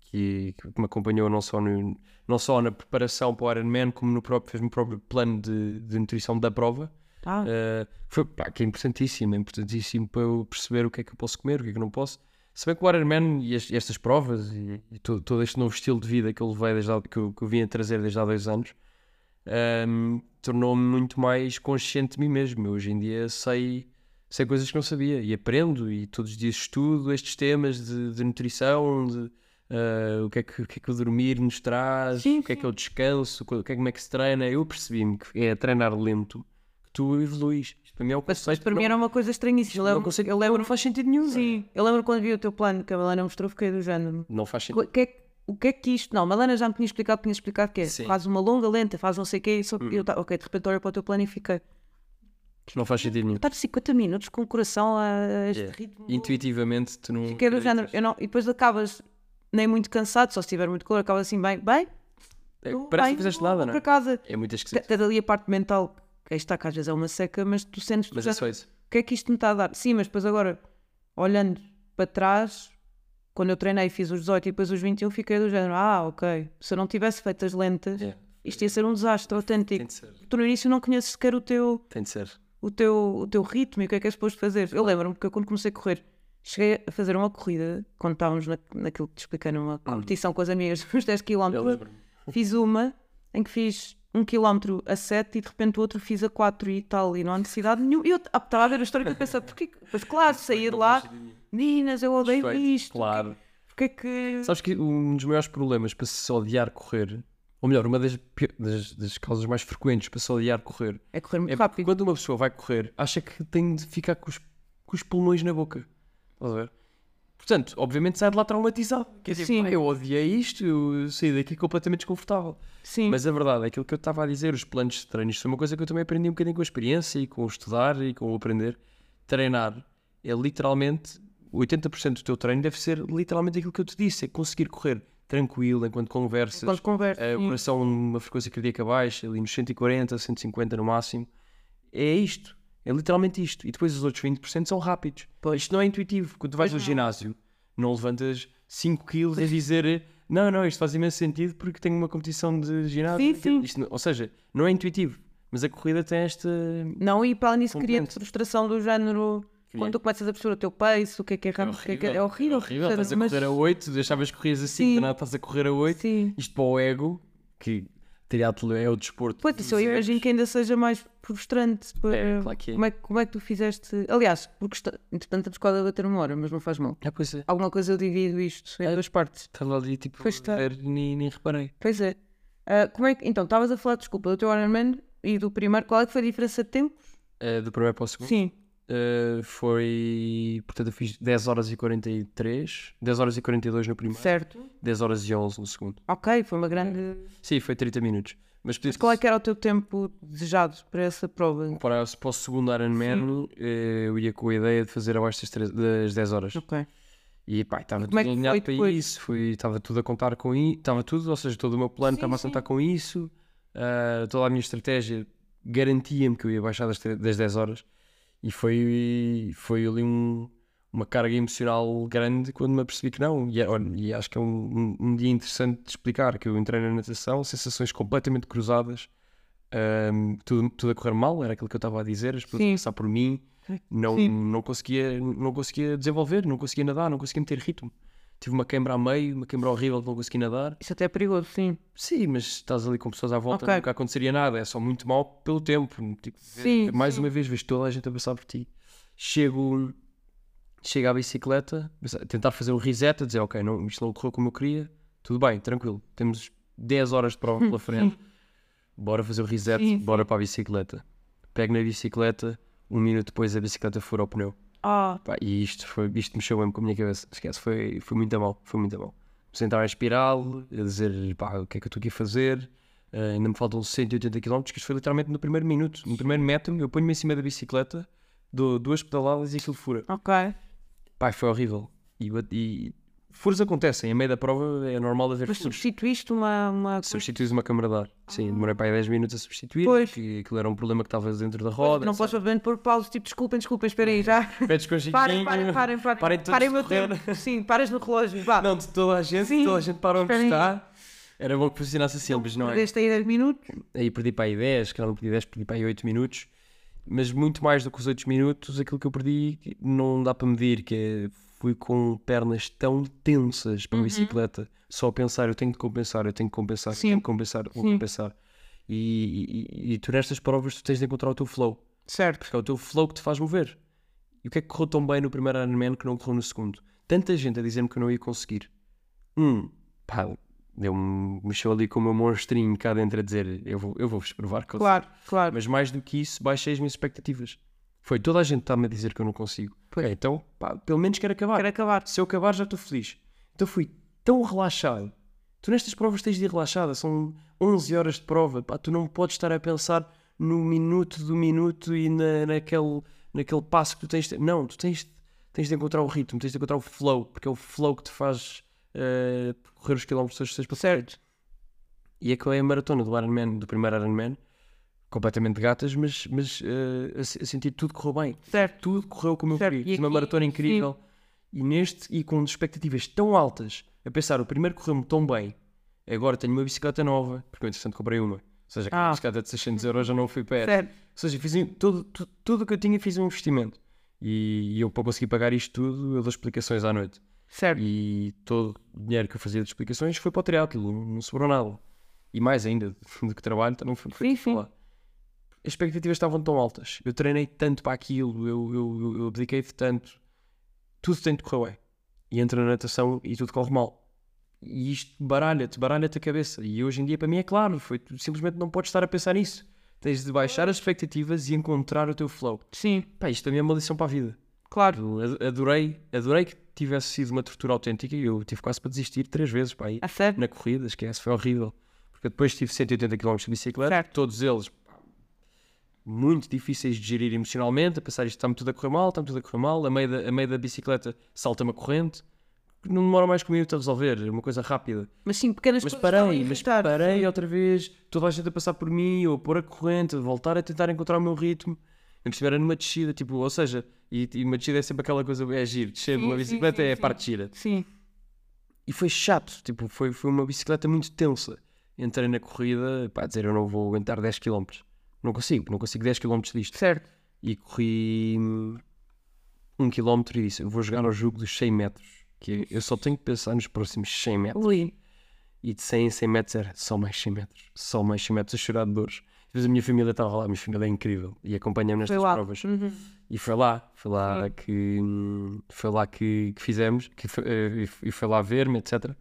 que, que me acompanhou não só, no, não só na preparação para o Ironman, como no próprio, fez-me o próprio plano de, de nutrição da prova. Ah, Uh, foi, pá, que é importantíssimo, é importantíssimo para eu perceber o que é que eu posso comer, o que é que eu não posso. Se bem que o Ironman e, es- estas provas e, e to- todo este novo estilo de vida que eu levei desde há, que, eu, que eu vim a trazer desde há dois anos um, tornou-me muito mais consciente de mim mesmo. Eu hoje em dia sei, sei coisas que não sabia e aprendo e todos os dias estudo estes temas de, de nutrição, de uh, o, que é que, o que é que o dormir nos traz, Sim, o que é que é o descanso, o que é como é que se treina. Eu percebi-me que é treinar lento que tu evoluís. Para mim é um mas conceito para mim que era não, uma coisa estranhíssima. Eu não, lembro, conceito, eu lembro não faz sentido nenhum. Sim, eu lembro quando vi o teu plano que a Malena mostrou, fiquei do género. Não faz sentido. O que, é, que- o que é que isto. Não, a Malena já me tinha explicado, tinha explicado que é. Sim. Faz uma longa, lenta, faz não sei o quê. Só que eu, ta- ok, de repente olho para o teu plano e fiquei. Não faz sentido nenhum. Estar 50 minutos com o coração a este Yeah. ritmo. Intuitivamente, tu não. Fiquei do género. Eu não, e depois acabas nem muito cansado, só se tiver muito calor, acabas assim, bem, bem. É, parece que bem, não fizeste nada, não para é? casa. É muito esquisito. Tens ali a parte mental, que aí está, que às vezes é uma seca, mas tu sentes. Mas já- é só isso. o que é que isto me está a dar? Sim, mas depois agora, olhando para trás, quando eu treinei fiz os 18 e depois os 21, fiquei do género, ah, ok. Se eu não tivesse feito as lentas, Yeah. isto ia ser um desastre autêntico. Tem de ser. Tu no início não conheces sequer o teu, Tem de ser. o teu, o teu ritmo e o que é que és suposto fazer. Eu lembro-me que eu, quando comecei a correr, cheguei a fazer uma corrida, quando estávamos na, naquilo que te expliquei, numa competição com as amigas, uns 10 km. Eu lembro-me. Fiz uma em que fiz um quilómetro a 7 e de repente o outro fiz a 4 e tal, e não há necessidade nenhuma. E eu estava a ver a história e eu pensava, porquê? que- Pois claro, de lá, meninas, eu odeio Perfeito, isto. Claro. Porquê que. Sabes que um dos maiores problemas para se odiar correr, ou melhor, uma das, das, das causas mais frequentes para se odiar correr, É correr muito é porque rápido. quando uma pessoa vai correr, acha que tem de ficar com os, com os pulmões na boca. Estás a ver? Portanto, obviamente sai de lá traumatizado. Quer dizer, Sim. "Pá, eu odiei isto, eu saí daqui completamente desconfortável. Sim, Mas a verdade é aquilo que eu estava a dizer, os planos de treino, isto foi uma coisa que eu também aprendi um bocadinho com a experiência e com o estudar e com o aprender. Treinar é literalmente 80% do teu treino deve ser literalmente aquilo que eu te disse, é conseguir correr tranquilo enquanto conversas, quando conversa. eh, o coração numa frequência cardíaca baixa, ali nos 140, 150 no máximo. É isto, é literalmente isto. E depois os outros 20% são rápidos. Isto não é intuitivo. Quando tu vais ao ginásio, não levantas 5 kg a dizer não, não, isto faz imenso sentido porque tenho uma competição de ginásio. Sim, sim. Isto ou seja, não é intuitivo. Mas a corrida tem esta. Não, e para além disso, Componente. frustração do género. Cria. Quando tu começas a perceber o teu pace, o que é que é rápido, o que é que é, é horrível. horrível. Estás a correr a 8, deixavas corrias a 5, Sim. de nada estás a correr a 8. Sim. Isto para o ego, que triatlo é o desporto. Pois, isso eu imagino que ainda seja mais frustrante. para- É, claro que é. Como, é, como é que tu fizeste. Aliás, porque está... entretanto estamos quase a bater uma hora, mas não faz mal. Ah, pois é. Alguma coisa eu divido isto em duas partes. Estava ali tipo Pois está. a ver, nem, nem reparei. Pois é. Ah, como é que... Então, estavas a falar, desculpa, do teu Ironman e do primeiro. Qual é que foi a diferença de tempo? Eh, do primeiro para o segundo. Sim. Eh, foi. Portanto, eu fiz 10 horas e 43, 10 horas e 42 no primeiro, Certo. 10 horas e 11 no segundo. Ok, foi uma grande. Sim, foi 30 minutos. Mas, Mas qual é que era o teu tempo desejado para essa prova? para, para o segundo Ironman, eh, eu ia com a ideia de fazer abaixo das, três- das 10 horas. Ok. E pá, estava tudo é alinhado para depois? isso, foi, estava tudo a contar com isso, estava tudo, ou seja, todo o meu plano estava a contar com isso, ah, toda a minha estratégia garantia-me que eu ia baixar das, tre- das 10 horas e foi, foi ali um- uma carga emocional grande quando me apercebi que não. E, é- e acho que é um, um- um dia interessante de explicar que eu entrei na natação, sensações completamente cruzadas, ahm, tudo, tudo a correr mal, era aquilo que eu estava a dizer, as pessoas a passar por mim, não, Sim. não, conseguia, não conseguia desenvolver, não conseguia nadar, não conseguia meter ritmo. Tive uma queimbra a meio, uma queimbra horrível que não consegui nadar. Isso até é perigoso, sim. Sim, mas estás ali com pessoas à volta, Ok. nunca aconteceria nada, é só muito mal pelo tempo. Tipo, Sim, mais sim. uma vez, vejo toda a gente a passar por ti. Chego, chego à bicicleta, tentar fazer um reset, a dizer, ok, não, isto não correu como eu queria, tudo bem, tranquilo, temos 10 horas de prova pela frente, bora fazer o reset, bora para a bicicleta. Pego na bicicleta, um minuto depois a bicicleta fura o pneu. Ah, Pá, e isto, foi, isto mexeu mesmo com a minha cabeça. Esquece, foi, foi muito a mal, foi muito a mal. Comecei a entrar em espiral, a dizer, pá, o que é que eu estou aqui a fazer? Eh, ainda me faltam 180 km, que isto foi literalmente no primeiro minuto. No primeiro metro, eu ponho-me em cima da bicicleta, dou duas pedaladas e aquilo fura. ok. Pá, foi horrível. E, e furos acontecem, a meio da prova é normal haver Mas furos. substituíste uma. uma... Substituís uma câmara de ar. Sim, demorei para aí 10 minutos a substituir, Pois. porque aquilo era um problema que estava dentro da roda. Não posso obviamente pôr pausa, tipo, desculpem, desculpem, esperem aí já. Pedes com o Parem, Chiquinho. parem, parem, parem. Parem todos Parem o de meu correr. tempo. Sim, paras no relógio. Vá. Não, de toda a gente, Sim. toda a gente para onde Espera aí. está. Era bom que funcionasse assim, mas não é. Perdeste aí 10 minutos. Aí perdi para aí 10, que não perdi 10, perdi para aí 8 minutos. Mas muito mais do que os 8 minutos, aquilo que eu perdi não dá para medir, que é fui com pernas tão tensas para a bicicleta, só a pensar, eu tenho de compensar, eu tenho que compensar, eu Sim. tenho que compensar, vou Sim. compensar. E, e, e tu nestas provas tu tens de encontrar o teu flow, Certo. porque é o teu flow que te faz mover. E o que é que correu tão bem no primeiro Ironman que não correu no segundo? Tanta gente a dizer-me que eu não ia conseguir. Um, pá, deu-me, mexeu ali com o meu monstrinho cá dentro a dizer eu vou, eu vou-vos provar que eu Claro, claro. mas mais do que isso, baixei as minhas expectativas. Foi toda a gente está-me a dizer que eu não consigo. É, então, pá, pelo menos quero acabar. Quero acabar. Se eu acabar, já estou feliz. Então fui tão relaxado. Tu nestas provas tens de ir relaxada. São 11 horas de prova. Pá, tu não podes estar a pensar no minuto do minuto e na, naquele, naquele passo que tu tens de... Não, tu tens, de- tens de encontrar o ritmo, tens de encontrar o flow, porque é o flow que te faz eh, correr os quilómetros todos os para certo. E acabei a maratona do Ironman, do primeiro Ironman, completamente gatas, mas, mas eh, a, se- a sentir tudo correu bem. Certo. Tudo correu como eu Certo, queria. e Fiz uma maratona incrível. E neste, e com expectativas tão altas, a pensar, o primeiro correu-me tão bem, agora tenho uma bicicleta nova, porque eu entretanto comprei uma. Ou seja, aquela Ah. bicicleta de 600 euros já não fui perto. Certo. Ou seja, fiz tudo, tudo, tudo o que eu tinha fiz um investimento. E, e eu, para conseguir pagar isto tudo, eu dou explicações à noite. Certo. E todo o dinheiro que eu fazia de explicações foi para o triatlo, não sobrou nada. E mais ainda, do que trabalho, também foi foi Sim, sim. lá. As expectativas estavam tão altas. Eu treinei tanto para aquilo, eu, eu, eu, abdiquei de tanto. Tudo tem de correr bem. E entra na natação e tudo corre mal. E isto baralha-te, baralha-te a cabeça. E hoje em dia, para mim, é claro, foi, tu simplesmente não podes estar a pensar nisso. Tens de baixar as expectativas e encontrar o teu flow. Sim, Pá, isto também é uma lição para a vida. claro. Eu adorei, adorei que tivesse sido uma tortura autêntica e eu tive quase para desistir três vezes para aí A sério? na corrida, esquece, foi horrível. Porque depois tive 180 km de bicicleta, Certo. todos eles pá, muito difíceis de gerir emocionalmente, a pensar isto está-me tudo a correr mal, está-me tudo a correr mal, a meio da, a meio da bicicleta salta-me a corrente, não demora mais que um minuto a resolver, é uma coisa rápida. Mas sim, pequenas Mas coisas parei, mas irritar. parei outra vez, toda a gente a passar por mim, ou a pôr a corrente, a voltar a tentar encontrar o meu ritmo. Eu me era numa descida, tipo, ou seja, e, e uma descida é sempre aquela coisa, é giro, descer de uma bicicleta sim, é a parte gira. Sim, E foi chato, tipo, foi, foi uma bicicleta muito tensa. Entrei na corrida, pá, dizer eu não vou aguentar 10 km. Não consigo, não consigo 10 km disto. certo. E corri hum, um km e disse, eu vou jogar ao jogo dos 100 metros. Que eu só tenho que pensar nos próximos 100 metros. Ali. E de 100 em 100 metros era só mais 100 metros. Só mais 100 metros a chorar de dores. Depois a minha família estava lá, a minha família é incrível. E acompanha-me Foi nestas lá. provas. Uhum. E foi lá, foi lá que hum, foi lá que, que fizemos, que foi, eh, e foi lá ver-me, etc.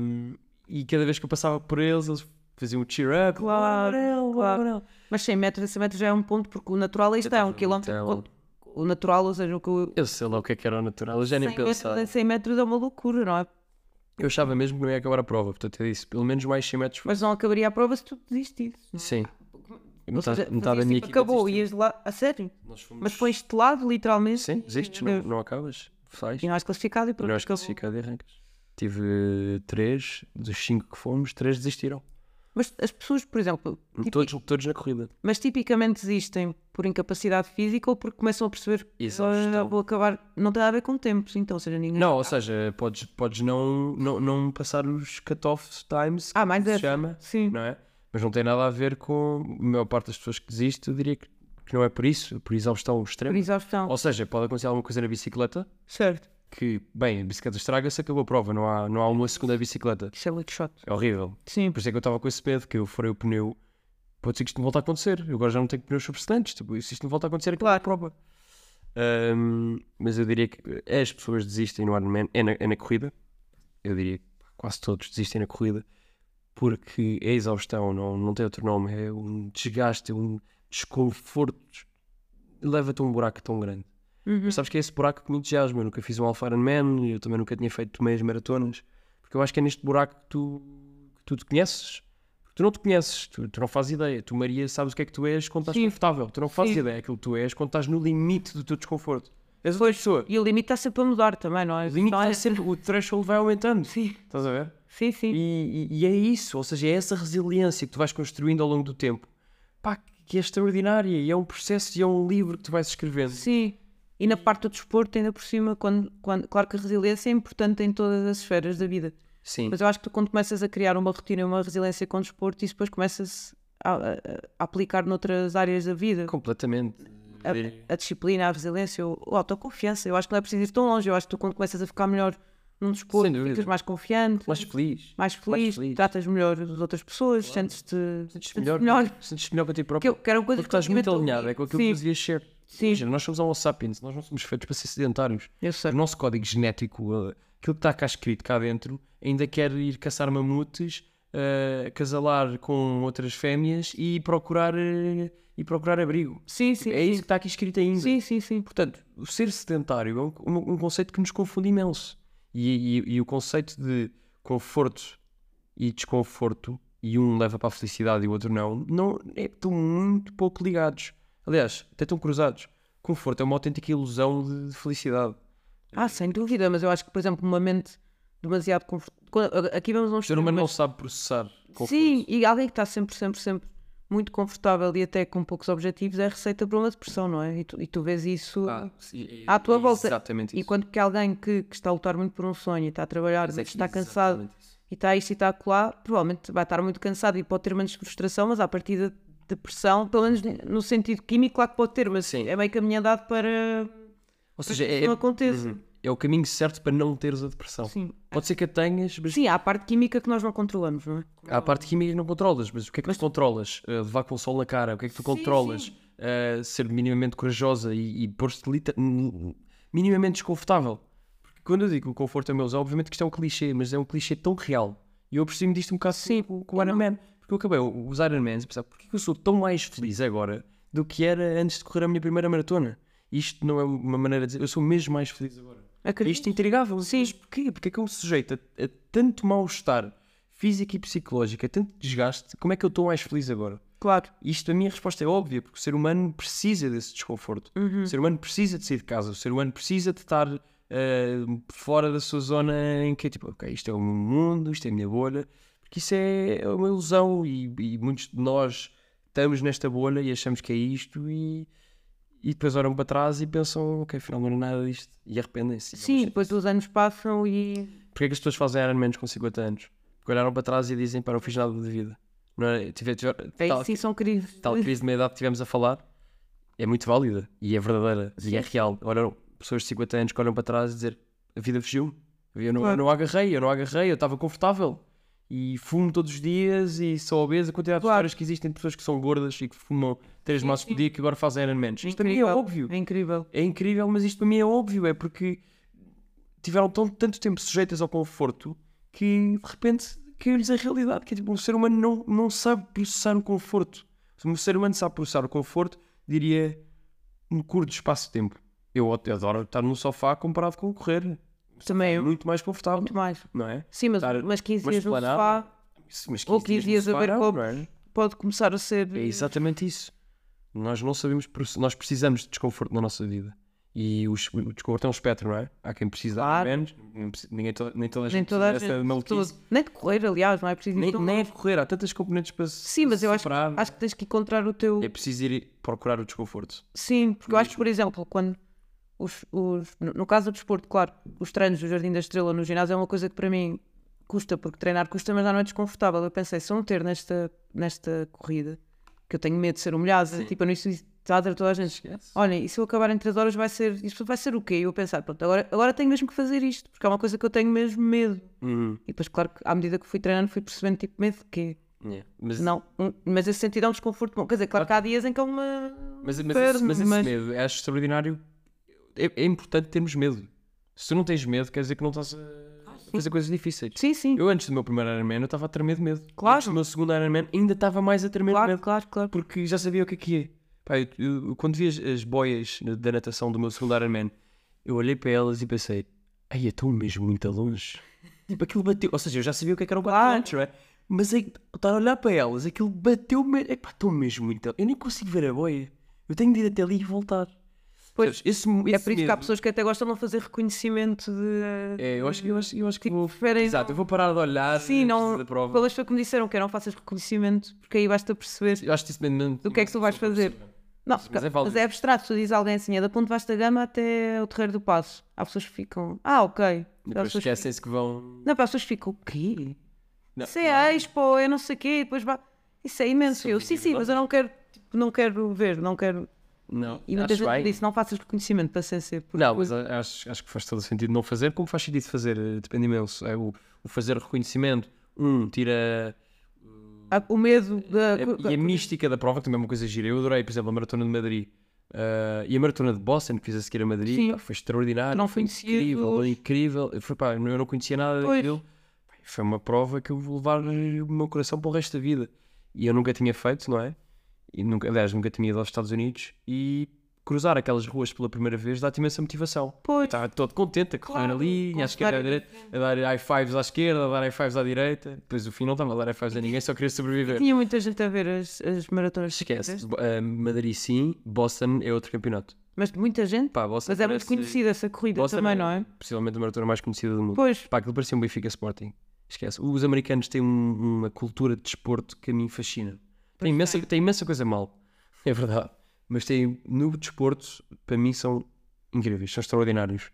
Hum, e cada vez que eu passava por eles, eles faziam um cheer up. Claro, claro. amarelo. Mas 100 metros, 100 metros já é um ponto, porque o natural aí está, é um estava quilómetro. muito O, natural, ou seja, o que eu. Eu sei lá o que é que era o natural, eu já nem 100 metros, pensava. em 100 metros é uma loucura, não é? Eu achava mesmo que não ia acabar a prova, portanto eu disse, pelo menos mais 100 metros. Mas não acabaria a prova se tu desistisse. Sim. Ou Metade, metade da minha equipa acabou, ias lá, a sério. Fomos- Mas foi estelado, literalmente. Sim, desistes, não, não acabas, sais. E não és classificado e E pronto. não és classificado e arrancas. Tive três, dos cinco que fomos, três desistiram. Mas as pessoas, por exemplo, tipi- Todos, todos na corrida. mas tipicamente desistem por incapacidade física ou porque começam a perceber que. "Ah, vou acabar. Não tem a ver com tempos, então, ou seja, ninguém. Não, ou seja, podes, podes não, não, não passar os cut-off times, que Ah, mais se essa. chama, Sim. não é? Mas não tem nada a ver com a maior parte das pessoas que desiste, eu diria que, que não é por isso, é por exaustão Por extrema. exaustão. Ou seja, pode acontecer alguma coisa na bicicleta, Certo. Que, bem, a bicicleta estraga-se, acabou a prova, não há, não há uma segunda bicicleta. Isso é muito chato. É horrível. Sim, Por isso é que eu estava com esse medo, que eu furei o pneu, pode ser que isto não volte a acontecer. Eu agora já não tenho pneus substantes, tipo, se isto não volta a acontecer, acabou a prova. Ahm, mas eu diria que as pessoas desistem no Ironman, é na, é na corrida. Eu diria que quase todos desistem na corrida, porque é exaustão, não, não tem outro nome, é um desgaste, é um desconforto, leva-te a um buraco tão grande. Uhum. Mas sabes que é esse buraco que me entusiasma. Eu nunca fiz um Alpha Ironman, eu também nunca tinha feito meias maratonas, porque eu acho que é neste buraco que tu, que tu te conheces. Porque tu não te conheces, tu, tu não fazes ideia. Tu, Maria, sabes o que é que tu és quando estás Sim. confortável. Tu não fazes Sim. ideia daquilo que tu és quando estás no limite do teu desconforto. És outra pessoa. E o limite está sempre a mudar também, não é? O limite Não é- está sempre, o threshold vai aumentando. Sim, Estás a ver? sim, sim. E, e- e é isso, ou seja, é essa resiliência que tu vais construindo ao longo do tempo. Pá, que é extraordinária e é um processo e é um livro que tu vais escrevendo. Sim. E na parte do desporto, ainda por cima, quando, quando, claro que a resiliência é importante em todas as esferas da vida. Sim. Mas eu acho que tu, quando começas a criar uma rotina e uma resiliência com o desporto, isso depois começa-se a, a- a aplicar noutras áreas da vida. Completamente. A, a disciplina, a resiliência, a autoconfiança. Eu acho que não é preciso ir tão longe. Eu acho que tu, quando começas a ficar melhor num desporto, ficas mais confiante, Mais feliz. mais feliz, feliz. tratas melhor as outras pessoas, sentes-te Sentes-te sentes-te melhor, sentes-te melhor para ti Que, próprio. eu, que era uma coisa Porque estás muito alinhado, é com aquilo Sim, que devias ser. Sim. Imagina, nós somos homo sapiens, nós não somos feitos para ser sedentários. Eu sei. O nosso código genético, uh, aquilo que está cá escrito cá dentro, ainda quer ir caçar mamutes, uh, casalar com outras fêmeas e procurar, uh, e procurar abrigo. Sim, sim. é sim. isso que está aqui escrito ainda. Sim, sim, sim. Portanto, o ser sedentário é um, um- um conceito que nos confunde imenso. E, e- e o conceito de conforto e desconforto, e um leva para a felicidade e o outro não, não é, estão muito pouco ligados. Aliás, até estão cruzados. Conforto é uma autêntica ilusão de, de felicidade. Ah, sem dúvida, mas eu acho que, por exemplo, uma mente demasiado confortável. Aqui vamos a um O ser humano não sabe processar conforto. Sim, e alguém que está sempre, sempre, sempre muito confortável e até com poucos objetivos é a receita para uma depressão, não é? E tu, e tu vês isso Ah, é- à tua volta. Exatamente isso. Enquanto que alguém que, que está a lutar muito por um sonho e está a trabalhar, Mas é está cansado isso. e está a isto e está a colar, provavelmente vai estar muito cansado e pode ter menos frustração, mas à partida depressão, pelo menos no sentido químico, claro que pode ter, mas Sim. é meio caminho andado para Ou seja, que é, não aconteça. Uhum. é o caminho certo para não teres a depressão. Sim. Pode ser que a tenhas, mas Sim, há a parte química que nós não controlamos, não é? Há a parte química que não controlas, mas o que é que tu controlas? Uh, levar com o sol na cara, o que é que tu controlas? Uh, ser minimamente corajosa e, e pôr-te n- minimamente desconfortável. Porque quando eu digo que o conforto é meu, obviamente que isto é um clichê, mas é um clichê tão real. E eu aproximo disto um bocado Sim. com, com o Iron Man. Porque eu acabei os Iron Mans e pensava, porquê que eu sou tão mais feliz agora do que era antes de correr a minha primeira maratona? Isto não é uma maneira de dizer, eu sou mesmo mais feliz agora. Acredito. Isto é intrigável. Sim. Porquê? Porque é que eu me sujeito a, a tanto mal-estar físico e psicológico, a tanto desgaste, como é que eu estou mais feliz agora? Claro. Isto a minha resposta é óbvia, porque o ser humano precisa desse desconforto. O ser humano precisa de sair de casa, o ser humano precisa de estar eh, fora da sua zona em que é tipo, ok, isto é o meu mundo, isto é a minha bolha, porque isso é uma ilusão e, e muitos de nós estamos nesta bolha e achamos que é isto e, e depois olham para trás e pensam, ok, afinal não era nada disto e arrependem-se. Sim, depois os anos passam e. Porquê é que as pessoas fazem Ironmans com 50 anos? Porque olharam para trás e dizem, pá, não fiz nada de vida. Não é? Tive, tive, É tal, sim, são crises. tal crise de meia idade que tivemos a falar é muito válida e é verdadeira e é real. Olham pessoas de 50 anos que olham para trás e dizer, a vida fugiu-me. Eu não, Claro. eu não agarrei, eu não agarrei, eu estava confortável. E fumo todos os dias e sou obeso. A quantidade de Claro. histórias que existem de pessoas que são gordas e que fumam 3 maços por dia que agora fazem Ironmans. Isto para mim é Incrível. óbvio. É incrível. É incrível, mas isto para mim é óbvio. É porque tiveram tão, tanto tempo sujeitas ao conforto que de repente caiu-lhes a realidade. Que é tipo, o ser humano não, não sabe processar o conforto. Se um ser humano sabe processar o conforto, diria um curto espaço de tempo. Eu até adoro estar no sofá comparado com correr. Também eu. muito mais confortável, Muito mais. não é? Sim, mas, Estar mas 15 uma dias no sofá mas ou 15 15 dias a ver copos é? pode começar a ser. É exatamente isso. Nós não sabemos, nós precisamos de desconforto na nossa vida. E o, es- o desconforto é um espectro, não é? Há quem precise Claro. menos, nem ninguém nem toda a Nem gente toda a precisa gente. Nem de correr, aliás, não é preciso ir Nem, nem é de correr, há tantas componentes para se Sim, mas eu acho, acho que tens que encontrar o teu. É preciso ir procurar o desconforto. Sim, porque eu acho que, por exemplo, quando os, os- no caso do desporto, claro, os treinos do Jardim da Estrela no ginásio é uma coisa que para mim custa, porque treinar custa, mas já não é desconfortável. Eu pensei, se eu não ter nesta, nesta corrida, que eu tenho medo de ser humilhada, tipo, eu não, isso a toda a gente: Esquece. olha, e se eu acabar em 3 horas vai ser, isto vai ser o quê? E eu pensar, pronto, agora, agora tenho mesmo que fazer isto, porque é uma coisa que eu tenho mesmo medo. Uhum. E depois, claro que à medida que fui treinando, fui percebendo tipo medo de quê? Yeah. Mas, Não, mas esse sentido é um desconforto bom. Quer dizer, claro que há dias em que é uma. mas, mas, esse, mas esse mas- medo, acho extraordinário. É, é importante termos medo. Se tu não tens medo, quer dizer que não estás a fazer coisas difíceis. Sim, sim. Eu antes do meu primeiro Ironman eu estava a tremer de medo. Claro. Antes do meu segundo Ironman ainda estava mais a tremer de Claro, medo. claro, claro. Porque já sabia o que é que é. Pá, eu, eu- quando vi as, as boias da natação do meu segundo Ironman, eu olhei para elas e pensei, ai, estão mesmo muito longe. Tipo, aquilo bateu. Ou seja, eu já sabia o que é que 4 Claro. km, não é? Mas aí, estar a olhar para elas, aquilo bateu-me. Epá, estão mesmo muito. Eu nem consigo ver a boia. Eu tenho de ir até ali e voltar. Pois, esse, É esse por isso que há pessoas que até gostam de não fazer reconhecimento de. É, eu acho, eu acho, eu acho que Tipo, vou. preferem Exato, não- eu vou parar de olhar Sim, não. da prova. Pelas foi que me disseram que não faças reconhecimento, porque aí basta perceber Eu acho que isso mesmo. do que é que tu vais fazer. Não, Mas porque- é mas é abstrato. Tu dizes a alguém assim, é da Ponte Vasta Gama até o Terreiro do Passo. Há pessoas que ficam, ah, ok. Depois esquecem-se que vão. Não, para as pessoas que ficam, o quê? Não, Isso é expo, eu não sei o quê, depois vai. Isso é imenso. São Eu, sim, sim, mas eu não quero, tipo, não quero ver, não quero. Não, E muita acho gente bem. disse, não faças reconhecimento para CC. porque Não, mas a- acho, acho que faz todo sentido não fazer, como faz sentido fazer, eh, depende imenso. É o, o fazer reconhecimento, um, tira. o medo da. a- e a mística da prova, que também é uma coisa gira. Eu adorei, por exemplo, a maratona de Madrid. eh, e a maratona de Boston, que fiz a seguir a Madrid, Sim. pá, foi extraordinário. Não foi incrível, foi incrível. Foi, pá, eu não conhecia nada Pois. daquilo. Foi uma prova que eu vou levar o meu coração para o resto da vida. E eu nunca tinha feito, não é? E nunca, aliás, nunca tinha ido aos Estados Unidos. E cruzar aquelas ruas pela primeira vez dá-te imensa motivação. Pois. Estava todo contente a correr Claro, ali, à esquerda, à direita, a dar high fives à esquerda, a dar high fives à direita. Depois o fim não estava a dar high fives a ninguém, só queria sobreviver. Tinha muita gente a ver as, as maratonas. Esquece. Eh, Madrid sim, Boston é outro campeonato. Mas muita gente. Pá, Boston Mas é muito conhecida essa corrida Boston também, não é? Possivelmente a maratona mais conhecida do mundo. Pois. Pá, aquilo parecia um Benfica Sporting. Esquece. Os americanos têm um- uma cultura de desporto que a mim fascina. Tem imensa, tem imensa coisa mal. É verdade. Mas tem, no desporto, para mim, são incríveis, são extraordinários.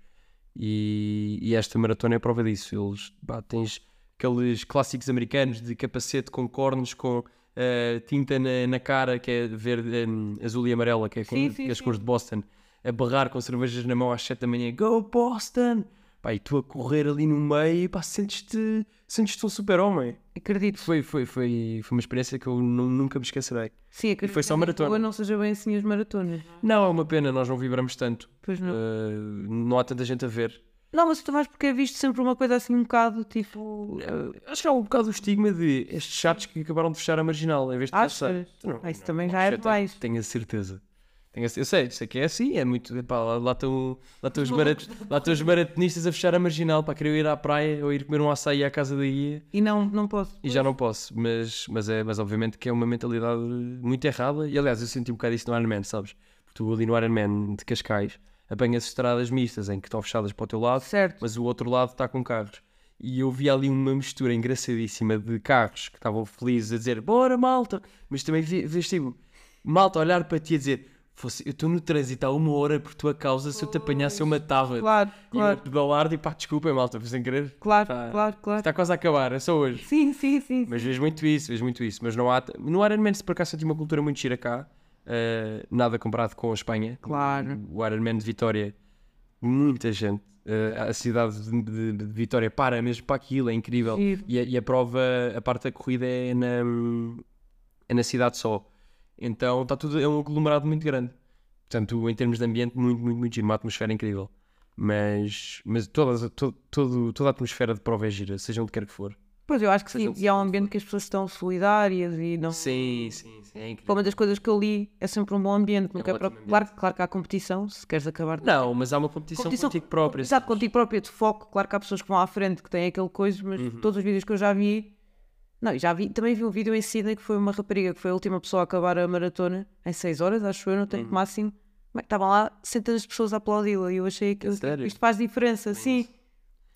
E, e esta maratona é prova disso. Eles, pá, tens aqueles clássicos americanos de capacete com cornos, com eh, tinta na, na cara, que é verde, em, azul e amarela, que é com Sim, sim, que é as cores de Boston, a barrar com cervejas na mão às 7 da manhã, Go Boston! Pá, e tu a correr ali no meio, pá, sentes-te sentes um super-homem. Acredito. Foi, foi, foi, foi uma experiência que eu nu- nunca me esquecerei. Sim, acredito. foi só maratona. Lisboa não seja bem assim as maratonas. não é? É uma pena, nós não vibramos tanto. Pois não. Eh, não há tanta gente a ver. Não, mas tu vais porque é visto sempre uma coisa assim um bocado tipo. eh, Acho que há um bocado o estigma de estes chatos que acabaram de fechar a marginal, em vez de Achas? passar. Não, Ah, isso também já é tenho- demais. Tenho a certeza. Tenho eu sei, sei que é assim, é muito. Epá, lá, lá estão lá estão os, marat, lá estão os maratonistas a fechar a marginal para querer ir à praia ou ir comer um açaí à casa da guia E não, não posso. e já não posso. Mas, mas, é, mas obviamente que é uma mentalidade muito errada. E aliás, eu senti um bocado isso no Ironman, sabes? Porque tu ali no Ironman de Cascais apanhas estradas mistas em que estão fechadas para o teu lado Certo. mas o outro lado está com carros. E eu vi ali uma mistura engraçadíssima de carros que estavam felizes a dizer bora malta, mas também vi, vês tipo malta olhar para ti a dizer "Fosse- eu estou no trânsito há uma hora por tua causa, se eu te apanhasse eu matava. Claro, E eu claro, pedalar e pá, desculpem malta, foi sem querer. claro, Tá. claro, claro. Está quase a acabar, é só hoje. Sim, sim, sim. Mas vejo muito isso, vejo muito isso. Mas não há. No Ironman, se por acaso senti uma cultura muito gira cá, eh, nada comparado com a Espanha. Claro. O Ironman de Vitória, muita gente. eh, a cidade de, de- de Vitória para mesmo para aquilo, é incrível. E a, e a prova, a parte da corrida é na, é na cidade só. Então está tudo, é um aglomerado muito grande. Portanto, em termos de ambiente, muito, muito, muito giro, uma atmosfera incrível. Mas, mas todas, to, todo, toda a atmosfera de prova é gira, seja onde quer que for. Pois eu acho que sim. E há um onde ambiente que as pessoas estão solidárias e não. Sim, sim, sim, é incrível. Menos das coisas que eu li é sempre um bom ambiente. Nunca é ótimo pro- ambiente. claro, claro que há competição, se queres acabar. Não, mas há uma competição, contigo própria. Exato, contigo própria, de foco. Claro que há pessoas que vão à frente que têm aquele coisa, mas Uhum. todos os vídeos que eu já vi. Não, e já vi, também vi um vídeo em Sydney que foi uma rapariga que foi a última pessoa a acabar a maratona em 6 horas, acho eu, no Uhum. tempo máximo. Mas Estavam lá centenas de pessoas a aplaudi-la e eu achei que sério? isto faz diferença, sim.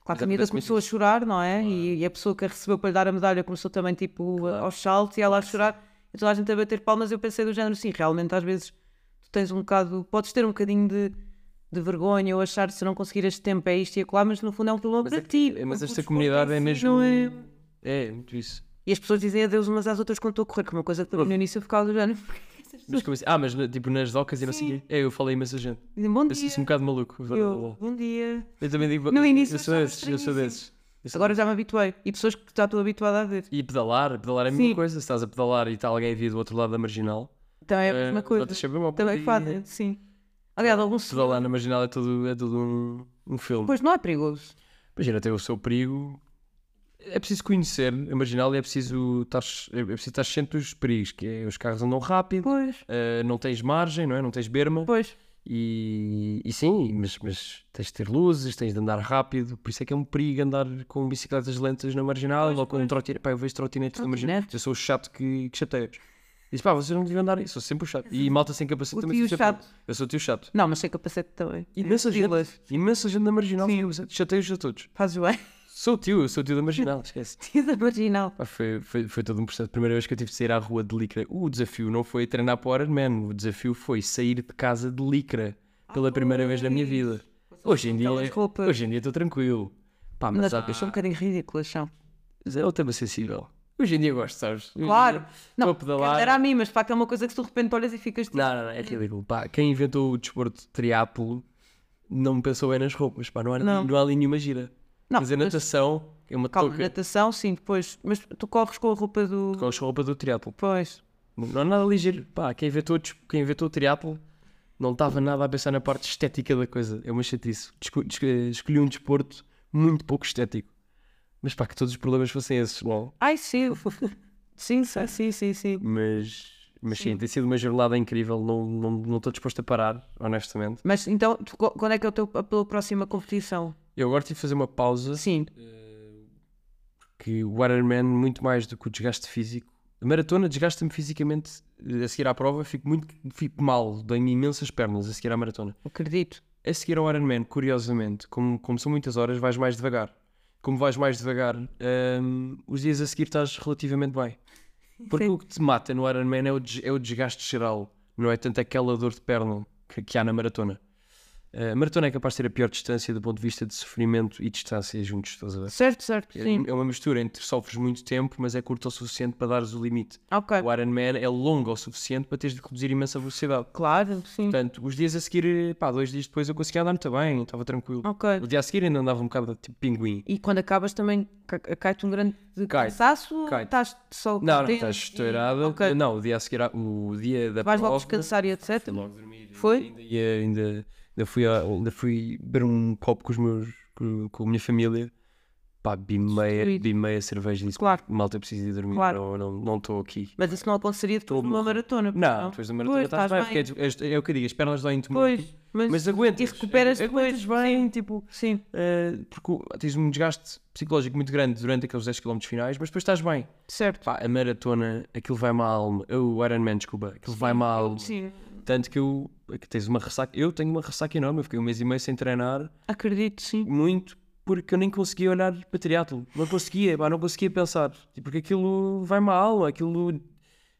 Claro que a miúda acontece muito começou a chorar, não é? E, e a pessoa que a recebeu para lhe dar a medalha começou também tipo a- aos saltos e ela a chorar. E toda a gente a bater palmas. Eu pensei do género, sim, realmente às vezes tu tens um bocado, podes ter um bocadinho de, de vergonha ou achar se não conseguir este tempo é isto e acolá, mas no fundo é um problema Mas, para é- ti. é- mas esta desporto comunidade é si mesmo. não é- É, muito isso. E as pessoas dizem adeus umas às outras quando estou a correr, que é uma coisa que no início eu ficava do género. "Porque essas Mas como assim? Ah, mas tipo nas docas e não sei o. É, eu falei imensa gente. Bom Eu dia. sou um bocado maluco. Eu, bom dia. Eu também digo. No início eu sou desses, eu sou desses. Eu Agora já me habituei. E pessoas que já estou habituada a ver. E pedalar, pedalar é a mesma coisa. Se estás a pedalar e está alguém a vir do outro lado da marginal, Então é a eh, mesma coisa. Também dia. fazem, sim. Aliás, alguns Pedalar na marginal é tudo, é tudo um, um filme. Pois não é perigoso. Imagina, tem o seu perigo. É preciso conhecer a marginal e é preciso estar, é preciso estar ciente dos perigos, que é os carros andam rápido, eh, não tens margem, não é? Não tens berma. pois. E, e sim, mas, mas tens de ter luzes, tens de andar rápido, por isso é que é um perigo andar com bicicletas lentas na marginal Pois, ou com um trotinete. Pá, eu vejo trotinetes na marginal. Trotinete? Eu sou o chato que, que chateia. Diz, pá, vocês não deviam andar aí, sou sempre o chato. E malta sem capacete O também tio eu. chato. Eu sou o tio chato. Não, mas sem capacete também. Imensa gente, Filas. imensa gente na marginal, Sim. chateios a todos. Fazes bem. Sou o tio, eu sou o tio da marginal, esquece. Tio da marginal. Pá, foi, foi, foi todo um processo. Primeira vez que eu tive de sair à rua de licra. O desafio não foi treinar para o Ironman, o desafio foi sair de casa de licra pela primeira vez na minha vida. Hoje em dia, hoje em dia estou tranquilo. Pá, mas Mas há... são um bocadinho ridículas, são. mas é o tema sensível. Hoje em dia gosto, sabes? Hoje Claro. dia Não, pedalar. era a mim, mas de facto é uma coisa que tu de repente olhas e ficas tipo. Não, não, não, é ridículo. Pá, quem inventou o desporto de triatlo não me pensou bem nas roupas. Pá, não, há, Não. não há ali nenhuma gira. Não, Fazer mas- natação é uma Calma, touca natação, sim, depois. Mas tu corres com a roupa do. com a roupa do triatlo. Pois. Não há nada ligeiro. Pá, quem inventou, quem inventou o triatlo não estava nada a pensar na parte estética da coisa. É uma chatice. Desco- desco- Escolhi um desporto muito pouco estético. Mas pá, que todos os problemas fossem esses, não? Ai, sim. sim, sim, sim, sim, sim. Mas, mas sim. Sim. tem sido uma jornada incrível. Não estou não, não disposto a parar, honestamente. Mas então, quando é que é o teu, a tua próxima competição? Eu agora tive de fazer uma pausa. Sim. que o Ironman, muito mais do que o desgaste físico, a maratona desgasta-me fisicamente a seguir à prova, fico muito fico mal, dei-me imensas pernas a seguir à maratona. Acredito. A seguir ao Ironman, curiosamente, como, como são muitas horas, vais mais devagar. Como vais mais devagar, hum, os dias a seguir estás relativamente bem. Porque Sim. o que te mata no Ironman é o, é o desgaste geral, não é tanto aquela dor de perna que, que há na maratona. A maratona é capaz de ter a pior distância do ponto de vista de sofrimento e distância juntos, estás a ver? Certo, certo, É- sim. É uma mistura entre sofres muito tempo, mas é curto o suficiente para dares o limite. Ok. O Ironman é longo o suficiente para teres de reduzir imensa velocidade. Claro, sim. Portanto, os dias a seguir, pá, dois dias depois eu conseguia andar muito bem, estava tranquilo. Ok. O dia a seguir ainda andava um bocado tipo pinguim. E quando acabas também ca- cai-te um grande Cai. cansaço Cai. estás só Não, não, estás e- estourada. Ok. Não, o dia a seguir, o dia da Vais logo prova, descansar e etc. fui logo dormir. Foi? Ainda, ia- ainda, ainda, fui a, ainda fui beber um copo com os meus, com, com a minha família. Pá, bi meia, Destruído. bi meia cerveja e disse, Claro. malta, preciso ir dormir, Claro. não estou não, aqui. Mas isso não aconteceria depois de uma maratona. Não, depois da maratona Pois, estás bem, porque é, é, é o que eu digo, as pernas doem-te muito. Mas, Mas aguentas. e recuperas aguentas bem, tipo, Sim, eh, porque tens um desgaste psicológico muito grande durante aqueles 10 km finais, mas depois estás bem. certo. Pá, a maratona, aquilo vai mal, o Ironman, desculpa, aquilo vai mal. Sim, Tanto que eu, que tens uma ressaca, eu tenho uma ressaca enorme, eu fiquei um mês e meio sem treinar, acredito, sim. muito, porque eu nem conseguia olhar para triatlo, não conseguia, pá, não conseguia pensar, Tipo, porque aquilo vai mal, aquilo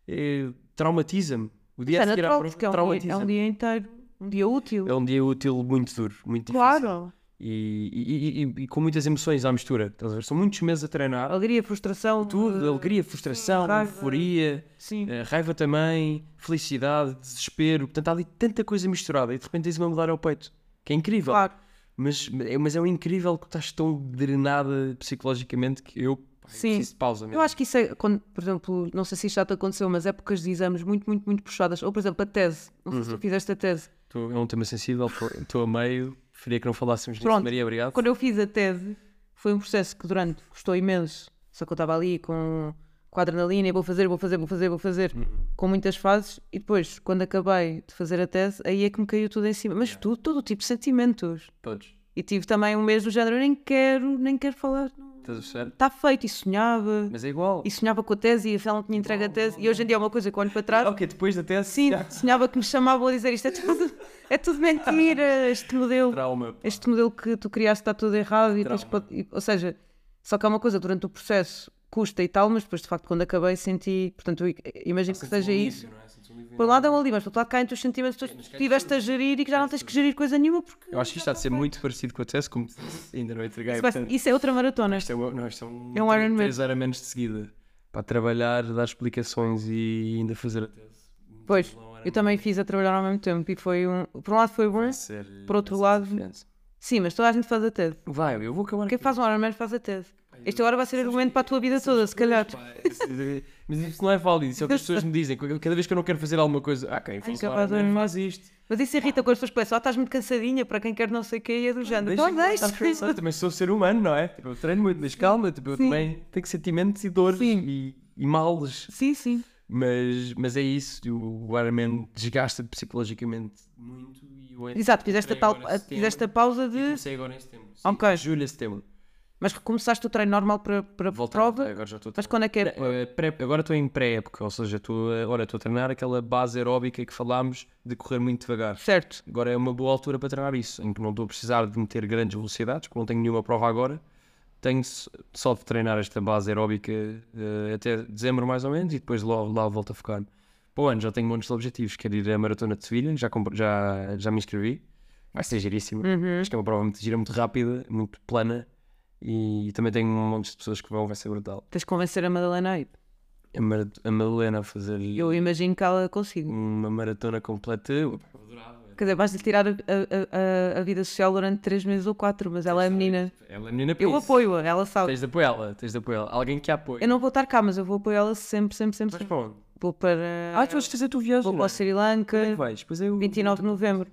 eh, traumatiza-me. O dia É à natural, porque é um, dia, é um dia inteiro, um dia útil. É um dia útil muito duro, muito difícil. Claro. E, e- e- e com muitas emoções à mistura. Estás a ver? São muitos meses a treinar. Alegria, frustração. Tudo, eh, alegria, frustração, raiva. euforia, Sim. eh, raiva também, felicidade, desespero. Portanto, há ali tanta coisa misturada e de repente tens uma medalha ao peito. Que é incrível. Claro. Mas, é- mas é um incrível que estás tão drenada psicologicamente que eu Sim. preciso de pausa mesmo. Eu acho que isso é, quando, por exemplo, não sei se isto já te aconteceu, mas épocas de exames muito, muito, muito puxadas. Ou, por exemplo, a tese. Não sei se Uhum. tu fizeste a tese. Tô- é um tema sensível, estou a meio. Preferia que não falássemos. Pronto. Maria, obrigado. Quando eu fiz a tese, foi um processo que durante custou imenso. Só que eu estava ali com, com a adrenalina, e vou fazer, vou fazer, vou fazer, vou fazer, Uhum. com muitas fases. E depois, quando acabei de fazer a tese, aí é que me caiu tudo em cima. Mas tudo, todo o tipo de sentimentos. Todos. E tive também um mês do género, eu nem quero, nem quero falar. Perceber? Está feito, e sonhava. Mas é igual. E sonhava com a tese, e afinal não tinha entregue a tese. E hoje em dia é uma coisa que olho para trás. Ok, depois da tese. Sim, já. sonhava que me chamavam a dizer isto é tudo, é tudo mentira, este modelo, Trauma. este modelo que tu criaste está tudo errado. E Trauma. e- ou seja, só que há uma coisa durante o processo custa e tal, mas depois de facto quando acabei senti, portanto, imagino que seja isso. Por um lado é um alívio, mas por outro lado caem os sentimentos que tu estiveste a gerir e que já não tens que gerir coisa nenhuma porque Eu acho que isto está a ser muito parecido com a tese, como ainda não entreguei. isso, portanto, isso é outra maratona. isto é, um- não, isto é um, É um Ironman. três Ironmans de seguida. Para trabalhar, dar explicações e ainda fazer a tese. Pois, eu também fiz a trabalhar ao mesmo tempo e foi um. Por um lado foi bom, por outro lado. Sim, mas toda a gente faz a TED. Vai, eu vou acabar Quem aqui. faz um Ironman faz a TED. Este agora vai ser argumento para a tua vida toda, se calhar. Pá, esse- Mas isso não é válido, isso é o que as pessoas me dizem. Cada vez que eu não quero fazer alguma coisa, ah, quem faz, faz isto. Mas isso irrita com as pessoas pensam, ah, estás muito cansadinha para quem quer não sei o que é do género. Deixa Então, deixa. cansado, também sou ser humano, não é? Tipo, eu treino muito, mas calma, tipo, eu Sim. também tenho sentimentos e dores e, e males. Sim, sim. Mas, mas é isso, o Ironman desgasta psicologicamente muito. E eu Exato, fizeste a, tal, fizeste a pausa de. comecei agora em setembro. Sim, Ok. Julho a setembro. Mas começaste o treino normal para, para prova. Agora já estou a Mas quando é que é? Eh, pré- agora estou em pré-época, ou seja, estou, a- agora estou a treinar aquela base aeróbica que falámos de correr muito devagar. Certo. Agora é uma boa altura para treinar isso, em que não estou a precisar de meter grandes velocidades, porque não tenho nenhuma prova agora. Tenho só de treinar esta base aeróbica eh, até dezembro mais ou menos e depois lá, lá volto a focar-me. Para o ano já tenho montes de objetivos. Quero ir à Maratona de Sevilha, já, já, já me inscrevi. Vai ser giríssimo. Uhum. Acho que é uma prova muito gira, muito rápida, muito plana. E também tenho um monte de pessoas que vão, vai ser brutal. Tens de convencer a Madalena a ir. A, Mar a Madalena a fazer Eu imagino que ela consiga. uma maratona completa. Eu adorava. Quer dizer, vais-lhe tirar a, a, a, vida social durante 3 meses ou 4, mas ela é a menina. Ela é menina Eu apoio-a, ela sabe. Tens de apoiá-la, tens de apoiá-la. Alguém que a apoie. Eu não vou estar cá, mas eu vou apoiá-la sempre, sempre, sempre. Sempre. para onde? Vou para. Ah, tu vais fazer a tua viagem. Vou para é? o Sri Onde é Lanka, que vais? Pois é, eu... 29 de novembro.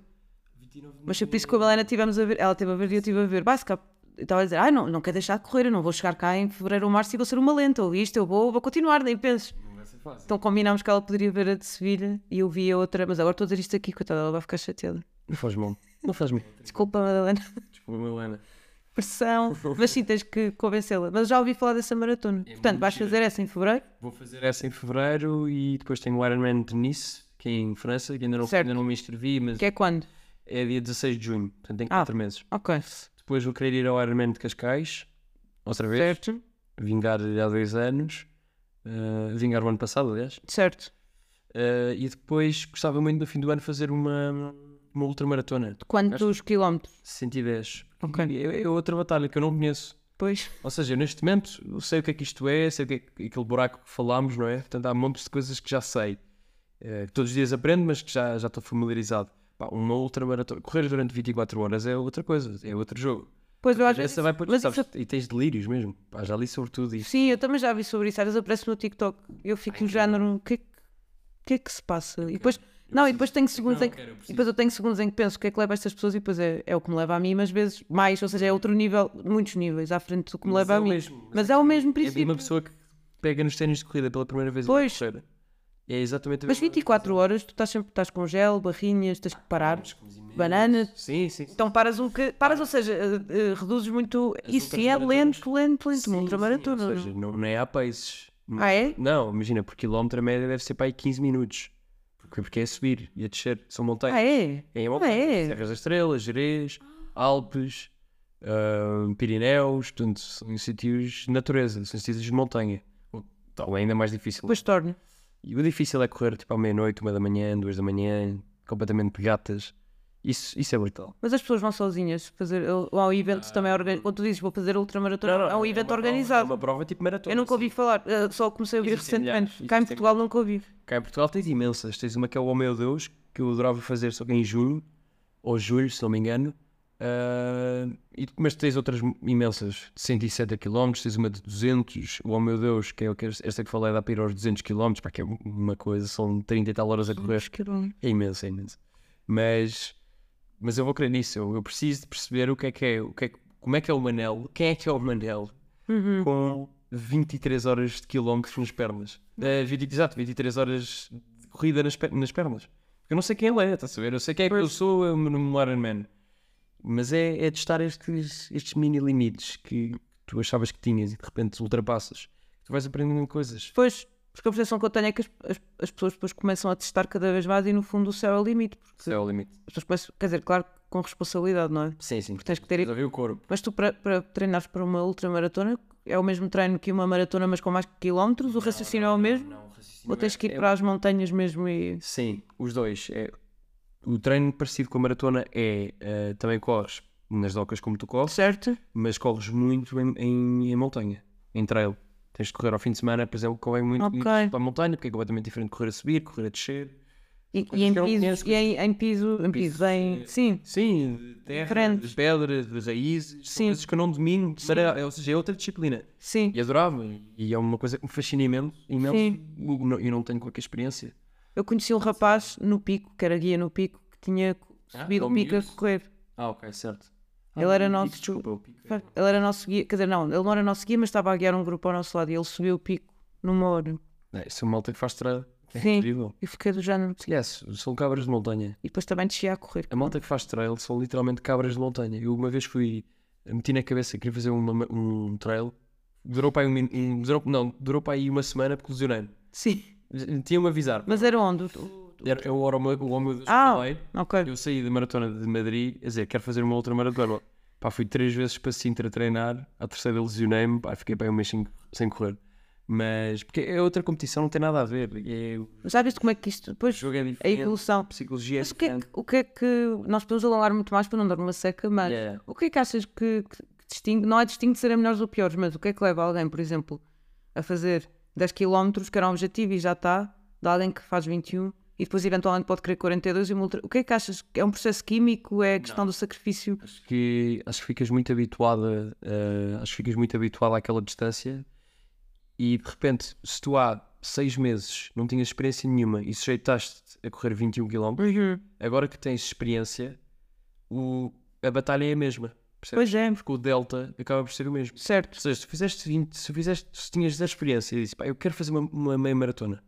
29 de Mas foi por isso que com a Helena estivemos a ver. Ela esteve a ver e eu estive a ver. Se eu estava a dizer, ai, não, não quero deixar de correr, eu não vou chegar cá em fevereiro ou março e vou ser uma lenta, ou isto, eu vou, vou continuar, nem penses. Não vai ser fácil. Então combinámos que ela poderia ver a de Sevilha e eu vi a outra, mas agora estou a dizer isto aqui, coitada, ela vai ficar chateada. Não faz mal. Não faz mal. Desculpa, Madalena, Desculpa, Helena. pressão, mas sim, tens que convencê-la. Mas já ouvi falar dessa maratona. Portanto, muito vais fazer essa em fevereiro? Vou fazer essa em fevereiro e depois tenho o Ironman de Nice, que é em França, que ainda não, Certo. ainda não me inscrevi, mas Que é quando? é dia 16 de junho, portanto tem Ah. 4 meses. Ok. Depois vou querer ir ao Ironman de Cascais, outra vez. Certo, Vingar há dois anos. Uh, vingar o ano passado, aliás. certo. Uh, e depois gostava muito no fim do ano fazer uma, uma ultramaratona. Quantos quilómetros? 110. Ok. É, é outra batalha que eu não conheço. Pois. Ou seja, neste momento eu sei o que é que isto é, sei o que é que- aquele buraco que falámos, não é? Portanto, há montes de coisas que já sei. eh, que todos os dias aprendo, mas que já, já estou familiarizado. Pá, uma ultramaratona. Correr durante 24 horas é outra coisa, é outro jogo. Pois eu às vezes. Essa vai para mas sabes, isso- E tens delírios mesmo. Pá, já li sobre tudo isto. Sim, eu também já vi sobre isso. Às vezes aparece no TikTok. Eu fico no género, o que, é que- é que se passa? E depois, não, e depois tenho segundos Não, em que, quero, e depois eu tenho segundos em que penso o que é que leva estas pessoas e depois é, é o que me leva a mim, mas vezes mais, ou seja, é outro nível, muitos níveis à frente do que me leva é a mim. mesmo, mas é o mesmo É princípio. uma pessoa que pega nos ténis de corrida pela primeira vez Pois. É exatamente a Mas mesma 24 horas, tu estás sempre estás com gel, barrinhas, tens que parar, bananas. Sim, sim. sim. Então paras um bocadinho, paras, ou seja, eh, eh, reduzes muito. As Isso sim é lento, lento, lento. Uma Sim, ultramaratona. sim, ou não? seja, não, não é há paces. Ah, é? Não, imagina, por quilómetro a média deve ser para aí 15 minutos. Porque, porque é a subir e a descer. São montanhas. Ah, é? É, Ah, é? Serras da Estrela, Jerez, Alpes, ah, Pirineus, portanto, são sítios de natureza, são sítios de montanha. Então é ainda mais difícil. Depois torna. E o difícil é correr tipo à meia-noite, uma da manhã, duas da manhã, completamente pegatas. Isso, isso é brutal. Mas as pessoas vão sozinhas fazer. Ou há eventos também organizados. Quando tu dizes vou fazer ultramaratona, há um evento é uma organizado. Prova, é uma prova tipo maratona. Eu nunca ouvi falar, eh, só comecei a ouvir recentemente. milhares, Cá em Portugal nunca ouvi. Cá em Portugal tens imensas. Tens uma que é o Oh Meu Deus, que eu adorava fazer só que em junho, ou julho, se não me engano. Ah, e, mas tens outras imensas, de 170 km, tens uma de 200, o Oh Meu Deus, que é que esta que falei, dá para ir aos 200 km, pá, que é uma coisa, são 30 e tal horas a correr. É imenso, é imenso. Mas, mas eu vou crer nisso, eu, eu preciso de perceber o que é que é, o que é, como é que é o Manel, quem é que é o Manel Uhum. com 23 horas de quilómetros nas pernas. Eh, 20 exato, 23 horas de corrida nas, per- nas pernas. Eu não sei quem ele é, estás a ver? Eu sei quem é que eu sou eu, no Iron Man. Mas é, é testar estes, estes mini limites que tu achavas que tinhas e de repente ultrapassas. Tu vais aprendendo coisas. Depois, porque a percepção que eu tenho é que as, as, as pessoas depois começam a testar cada vez mais e no fundo o céu é o limite. Porque Isso é o limite. as pessoas começam, quer dizer, claro, com responsabilidade, não é? Sim, sim. Tens que ter. Resolvi o corpo. Mas tu, para, para treinares para uma ultramaratona, é o mesmo treino que uma maratona, mas com mais quilómetros? O raciocínio é o mesmo? Ou tens que ir para as montanhas mesmo e. Sim, os dois. É, o treino parecido com a maratona é eh, também corres nas docas como tu corres, Certo? mas corres muito em, em, em montanha, em trail. Tens de correr ao fim de semana, por exemplo, convém muito Ok. ir para a montanha, porque é completamente diferente de correr a subir, correr a descer. E, e em que eu não piso, conheço, e em, em piso, em piso, bem, sim, Sim, de terra, Diferentes. de pedra, de raízes, Sim. coisas que eu não domino, maneira- ou seja, é outra disciplina. sim. E adorava, e é uma coisa que me fascina imenso, imenso Sim. e não- e não tenho qualquer experiência. Eu conheci um rapaz no pico, que era guia no pico, que tinha Ah, subido é o pico a miúdo? correr. Ah, ok, certo. Ele Ah, era o pico, nosso- Desculpa, o pico. Ele era nosso guia, quer dizer, não, ele não era nosso guia, mas estava a guiar um grupo ao nosso lado e ele subiu o pico numa hora. É, isso é uma malta que faz trail. É Sim. incrível. E fiquei do género. Esquece, são cabras de montanha. E depois também descia a correr. A malta que faz trail são literalmente cabras de montanha. Eu uma vez fui, meti na cabeça que queria fazer uma- um trail. Durou para aí um, um- durou, não, durou para aí uma semana porque lesionei-me. Sim. Tinha-me avisar. Mas era onde? O- Era, eu era o meu, o meu Ah. falei. Ok. Eu saí da maratona de Madrid, a dizer, quero fazer uma outra maratona. Pá, fui três vezes para Sintra treinar, a terceira lesionei-me, pá, fiquei aí um mês sem, sem correr. Mas, porque é outra competição, não tem nada a ver. É, o Já viste como é que isto. Depois é a evolução. a psicologia é Mas o que, é que, o que é que. Nós podemos alongar muito mais para não dar uma seca, mas Yeah. o que é que achas que, que distingue? Não é distingue de serem melhores ou piores, mas o que é que leva alguém, por exemplo, a fazer 10 km, que era um objetivo e já está, de alguém que faz 21 e depois eventualmente pode querer 42 e uma ultra... O que é que achas? É um processo químico? É questão do sacrifício? Acho que, acho que ficas muito habituada, eh, acho que ficas muito habituada àquela distância e de repente, se tu há seis meses não tinhas experiência nenhuma e sujeitaste a correr 21 km, agora que tens experiência, o, a batalha é a mesma. Percebes? Pois é, Porque o delta acaba por ser o mesmo. certo. Ou seja, se fizeste 20, se, fizeste, se tinhas da experiência e disse, pá, eu quero fazer uma, uma meia maratona,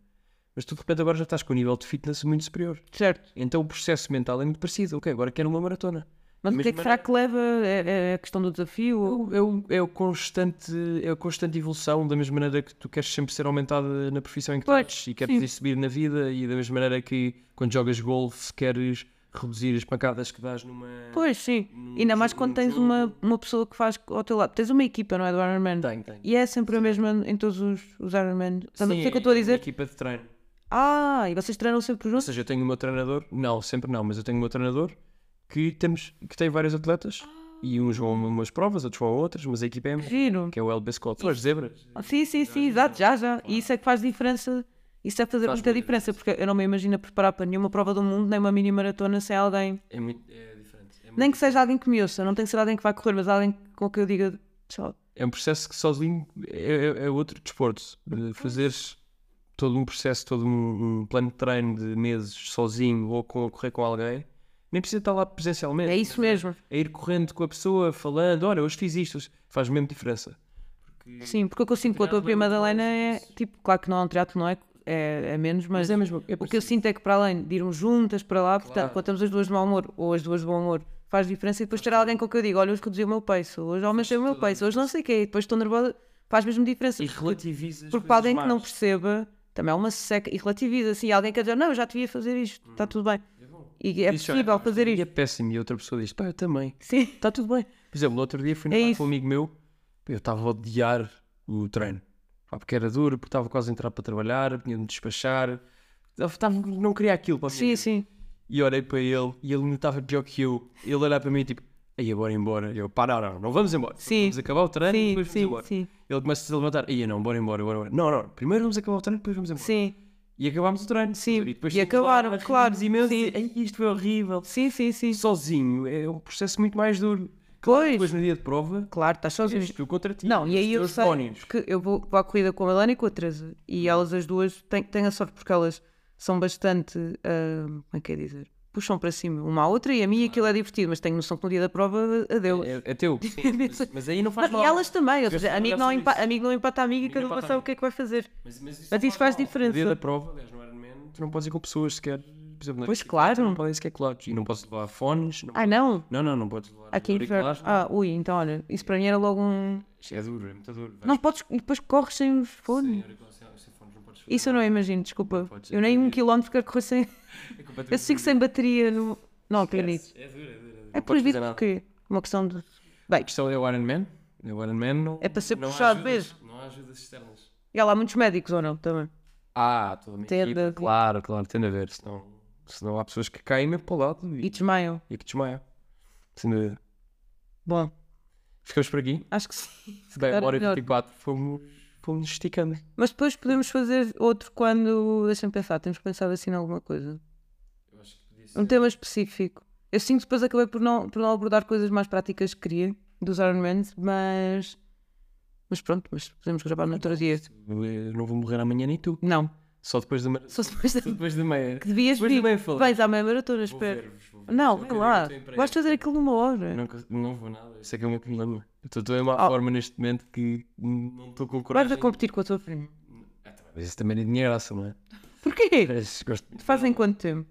mas tu de repente agora já estás com um nível de fitness muito superior. Certo. Então o processo mental é muito parecido. Ok, agora quero uma maratona. Mas o que é que será que leva? É, é a questão do desafio? É o, é o constante, é a constante evolução, da mesma maneira que tu queres sempre ser aumentada na profissão em que Pois, estás e queres sim. subir na vida, e da mesma maneira que quando jogas golfe queres reduzir as pancadas que dás numa. Pois, sim. num Ainda mais quando tens jogo. uma, uma pessoa que faz ao teu lado. Tens uma equipa, não é? Do Ironman. Tem, tem. E é sempre a mesma em todos os, os Ironman. Sabe o Sim, que é que eu estou a uma dizer? equipa de treino. Ah, e vocês treinam sempre Ou juntos? seja, eu tenho o meu treinador, não, sempre não, mas eu tenho o meu treinador que, temos, que tem vários atletas e uns vão a umas provas, outros vão a outras, mas a equipa é Giro. que é o LB Scott. São as zebras. Ah, Sim, sim, sim, exato, já, já. E isso é que faz diferença. Isso é fazer Faz muita diferença, porque eu não me imagino preparar para nenhuma prova do mundo, nem uma mini maratona sem alguém. É muito é diferente. É, muito- Nem que seja alguém que me ouça, não tem que ser alguém que vai correr, mas alguém com que eu diga tchau. é um processo que sozinho é, é- é outro desporto. De Fazeres todo um processo, todo um, plano de treino de meses sozinho ou com, correr com alguém, nem precisa estar lá presencialmente. É isso mesmo. É ir correndo com a pessoa, falando, olha, hoje fiz isto, faz mesmo diferença. Sim, porque o que eu sinto com a tua prima Madalena é, tipo, claro que não é um triatlo, não é? É, é menos, mas, é mesmo. É o que eu sinto é que para além de irmos juntas para lá, portanto, Claro. quando estamos as duas de mau humor ou as duas de bom humor, faz diferença e depois ter alguém com que eu digo, olha, hoje reduzi o meu pace, hoje aumentei o meu pace, hoje não sei o quê, e depois estou nervosa, faz mesmo diferença. E relativizas. Porque para alguém que não perceba, também é uma seca e relativiza. Assim, alguém quer dizer, não, eu já devia fazer isto, está tudo bem. E é possível fazer E é isto. péssimo. E outra pessoa diz, pá, eu também. Sim. Está tudo bem. Por exemplo, no outro dia fui no É isso. com um amigo meu, eu estava a odiar o treino. Pá, porque era duro, porque estava quase a entrar para trabalhar, tinha de me despachar. Estava- não queria aquilo para mim. Sim, sim. E olhei para ele e ele não estava pior que eu. Ele olhar para mim tipo, aí bora embora. Eu, pá, não, não, não vamos embora. Sim. Vamos acabar o treino e Sim, depois vamos sim, embora. sim. Ele começa a se levantar, aí não, bora embora, bora embora. Não, não, primeiro vamos acabar o treino, depois vamos embora. Sim, E acabámos o treino. Sim, E, depois e lá, acabaram, rimos claro, imenso, sim. e, "Ai, isto foi horrível. sim, sim, sim. Sozinho é um processo muito mais duro. Pois, Depois no dia de prova, claro, estás sozinho. és tu contra ti. Não, e aí eu sei demónios. porque eu vou, vou à corrida com a Melanie e com a Teresa e elas as duas têm, têm a sorte porque elas são bastante, ah, como é que é dizer? Puxam para cima uma à outra e a mim aquilo é divertido, mas tenho noção que no dia da prova adeus. É, é teu. Sim, mas, mas aí não faz Não, mal. e elas também, ou Eu seja, amigo não, sobre empa isso. amigo não empata amigo e cada não um empata sabe o que é que vai fazer. Mas, mas isso, Mas isso faz mal. diferença. No dia da prova, aliás, no Ironman, tu não podes ir com pessoas sequer. Por exemplo, Pois, claro. Não podem sequer colados. E não podes levar fones. Não, Ah, não? não, não, não podes levar. Aqui auriculares, não. Ah, ui, então olha, isso para mim era logo um. Isto é duro, é muito duro. Vais Não podes, e depois corres sem os fones. sem- sem fones, não podes fazer Isso eu não imagino, desculpa. Não Eu é nem um quilómetro quero correr sem. É Eu sigo sem bateria no. Não acredito. É duro, é duro. é. É proibido nada. porque uma questão de. A Bem, questão é o Ironman. O Ironman não. É para ser não puxado mesmo. Não há ajudas externas. e há lá muitos médicos ou não também. Ah, toda a minha a equipa, ver. Claro, claro, tem a ver. Senão, senão há pessoas que caem mesmo para o lado E e, desmaiam. e que desmaiam. Sem dúvida. Bom, Ficamos por aqui. acho que sim. Bem, calhar uma hora e melhor. 24 fomos, fomos esticando. Mas depois podemos fazer outro quando. Deixa-me pensar, temos que pensar assim em alguma coisa. um tema específico. Eu sinto que depois acabei por não, por não abordar coisas mais práticas que queria dos Ironmans, mas. Mas pronto, mas podemos gravar no outro dia. Eu não vou morrer amanhã nem tu. Não, Só depois da meia. só depois da. Só depois da meia. Que devias Depois vir. falar. Vais à meia maratona, espero. Não, quero lá. Vais fazer aquilo numa hora. Não, não vou nada, isso é que é o meu problema. Estou- em má Oh. forma neste momento que não estou com Vais coragem. a competir com a tua prima. Mas isso também é dinheiro, graça, não é? Porquê? Mas gosto Tu fazes em quanto tempo?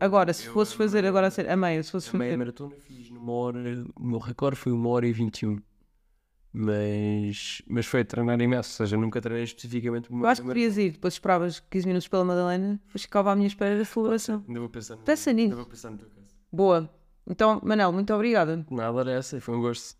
Agora, se eu- fosses fazer agora a ser a meia, se fosses A meia fazer. maratona fiz numa hora, o meu recorde foi uma hora e 21. Mas, mas foi treinar imenso, ou seja, nunca treinei especificamente uma Eu acho que devias ir, depois esperavas 15 minutos pela Madalena, depois ficava à minha espera da celebração. Ainda vou pensar no, Pensa nisso. Ainda vou pensar no teu caso. Boa. Então, Manel, muito obrigada. Nada era essa, foi um gosto.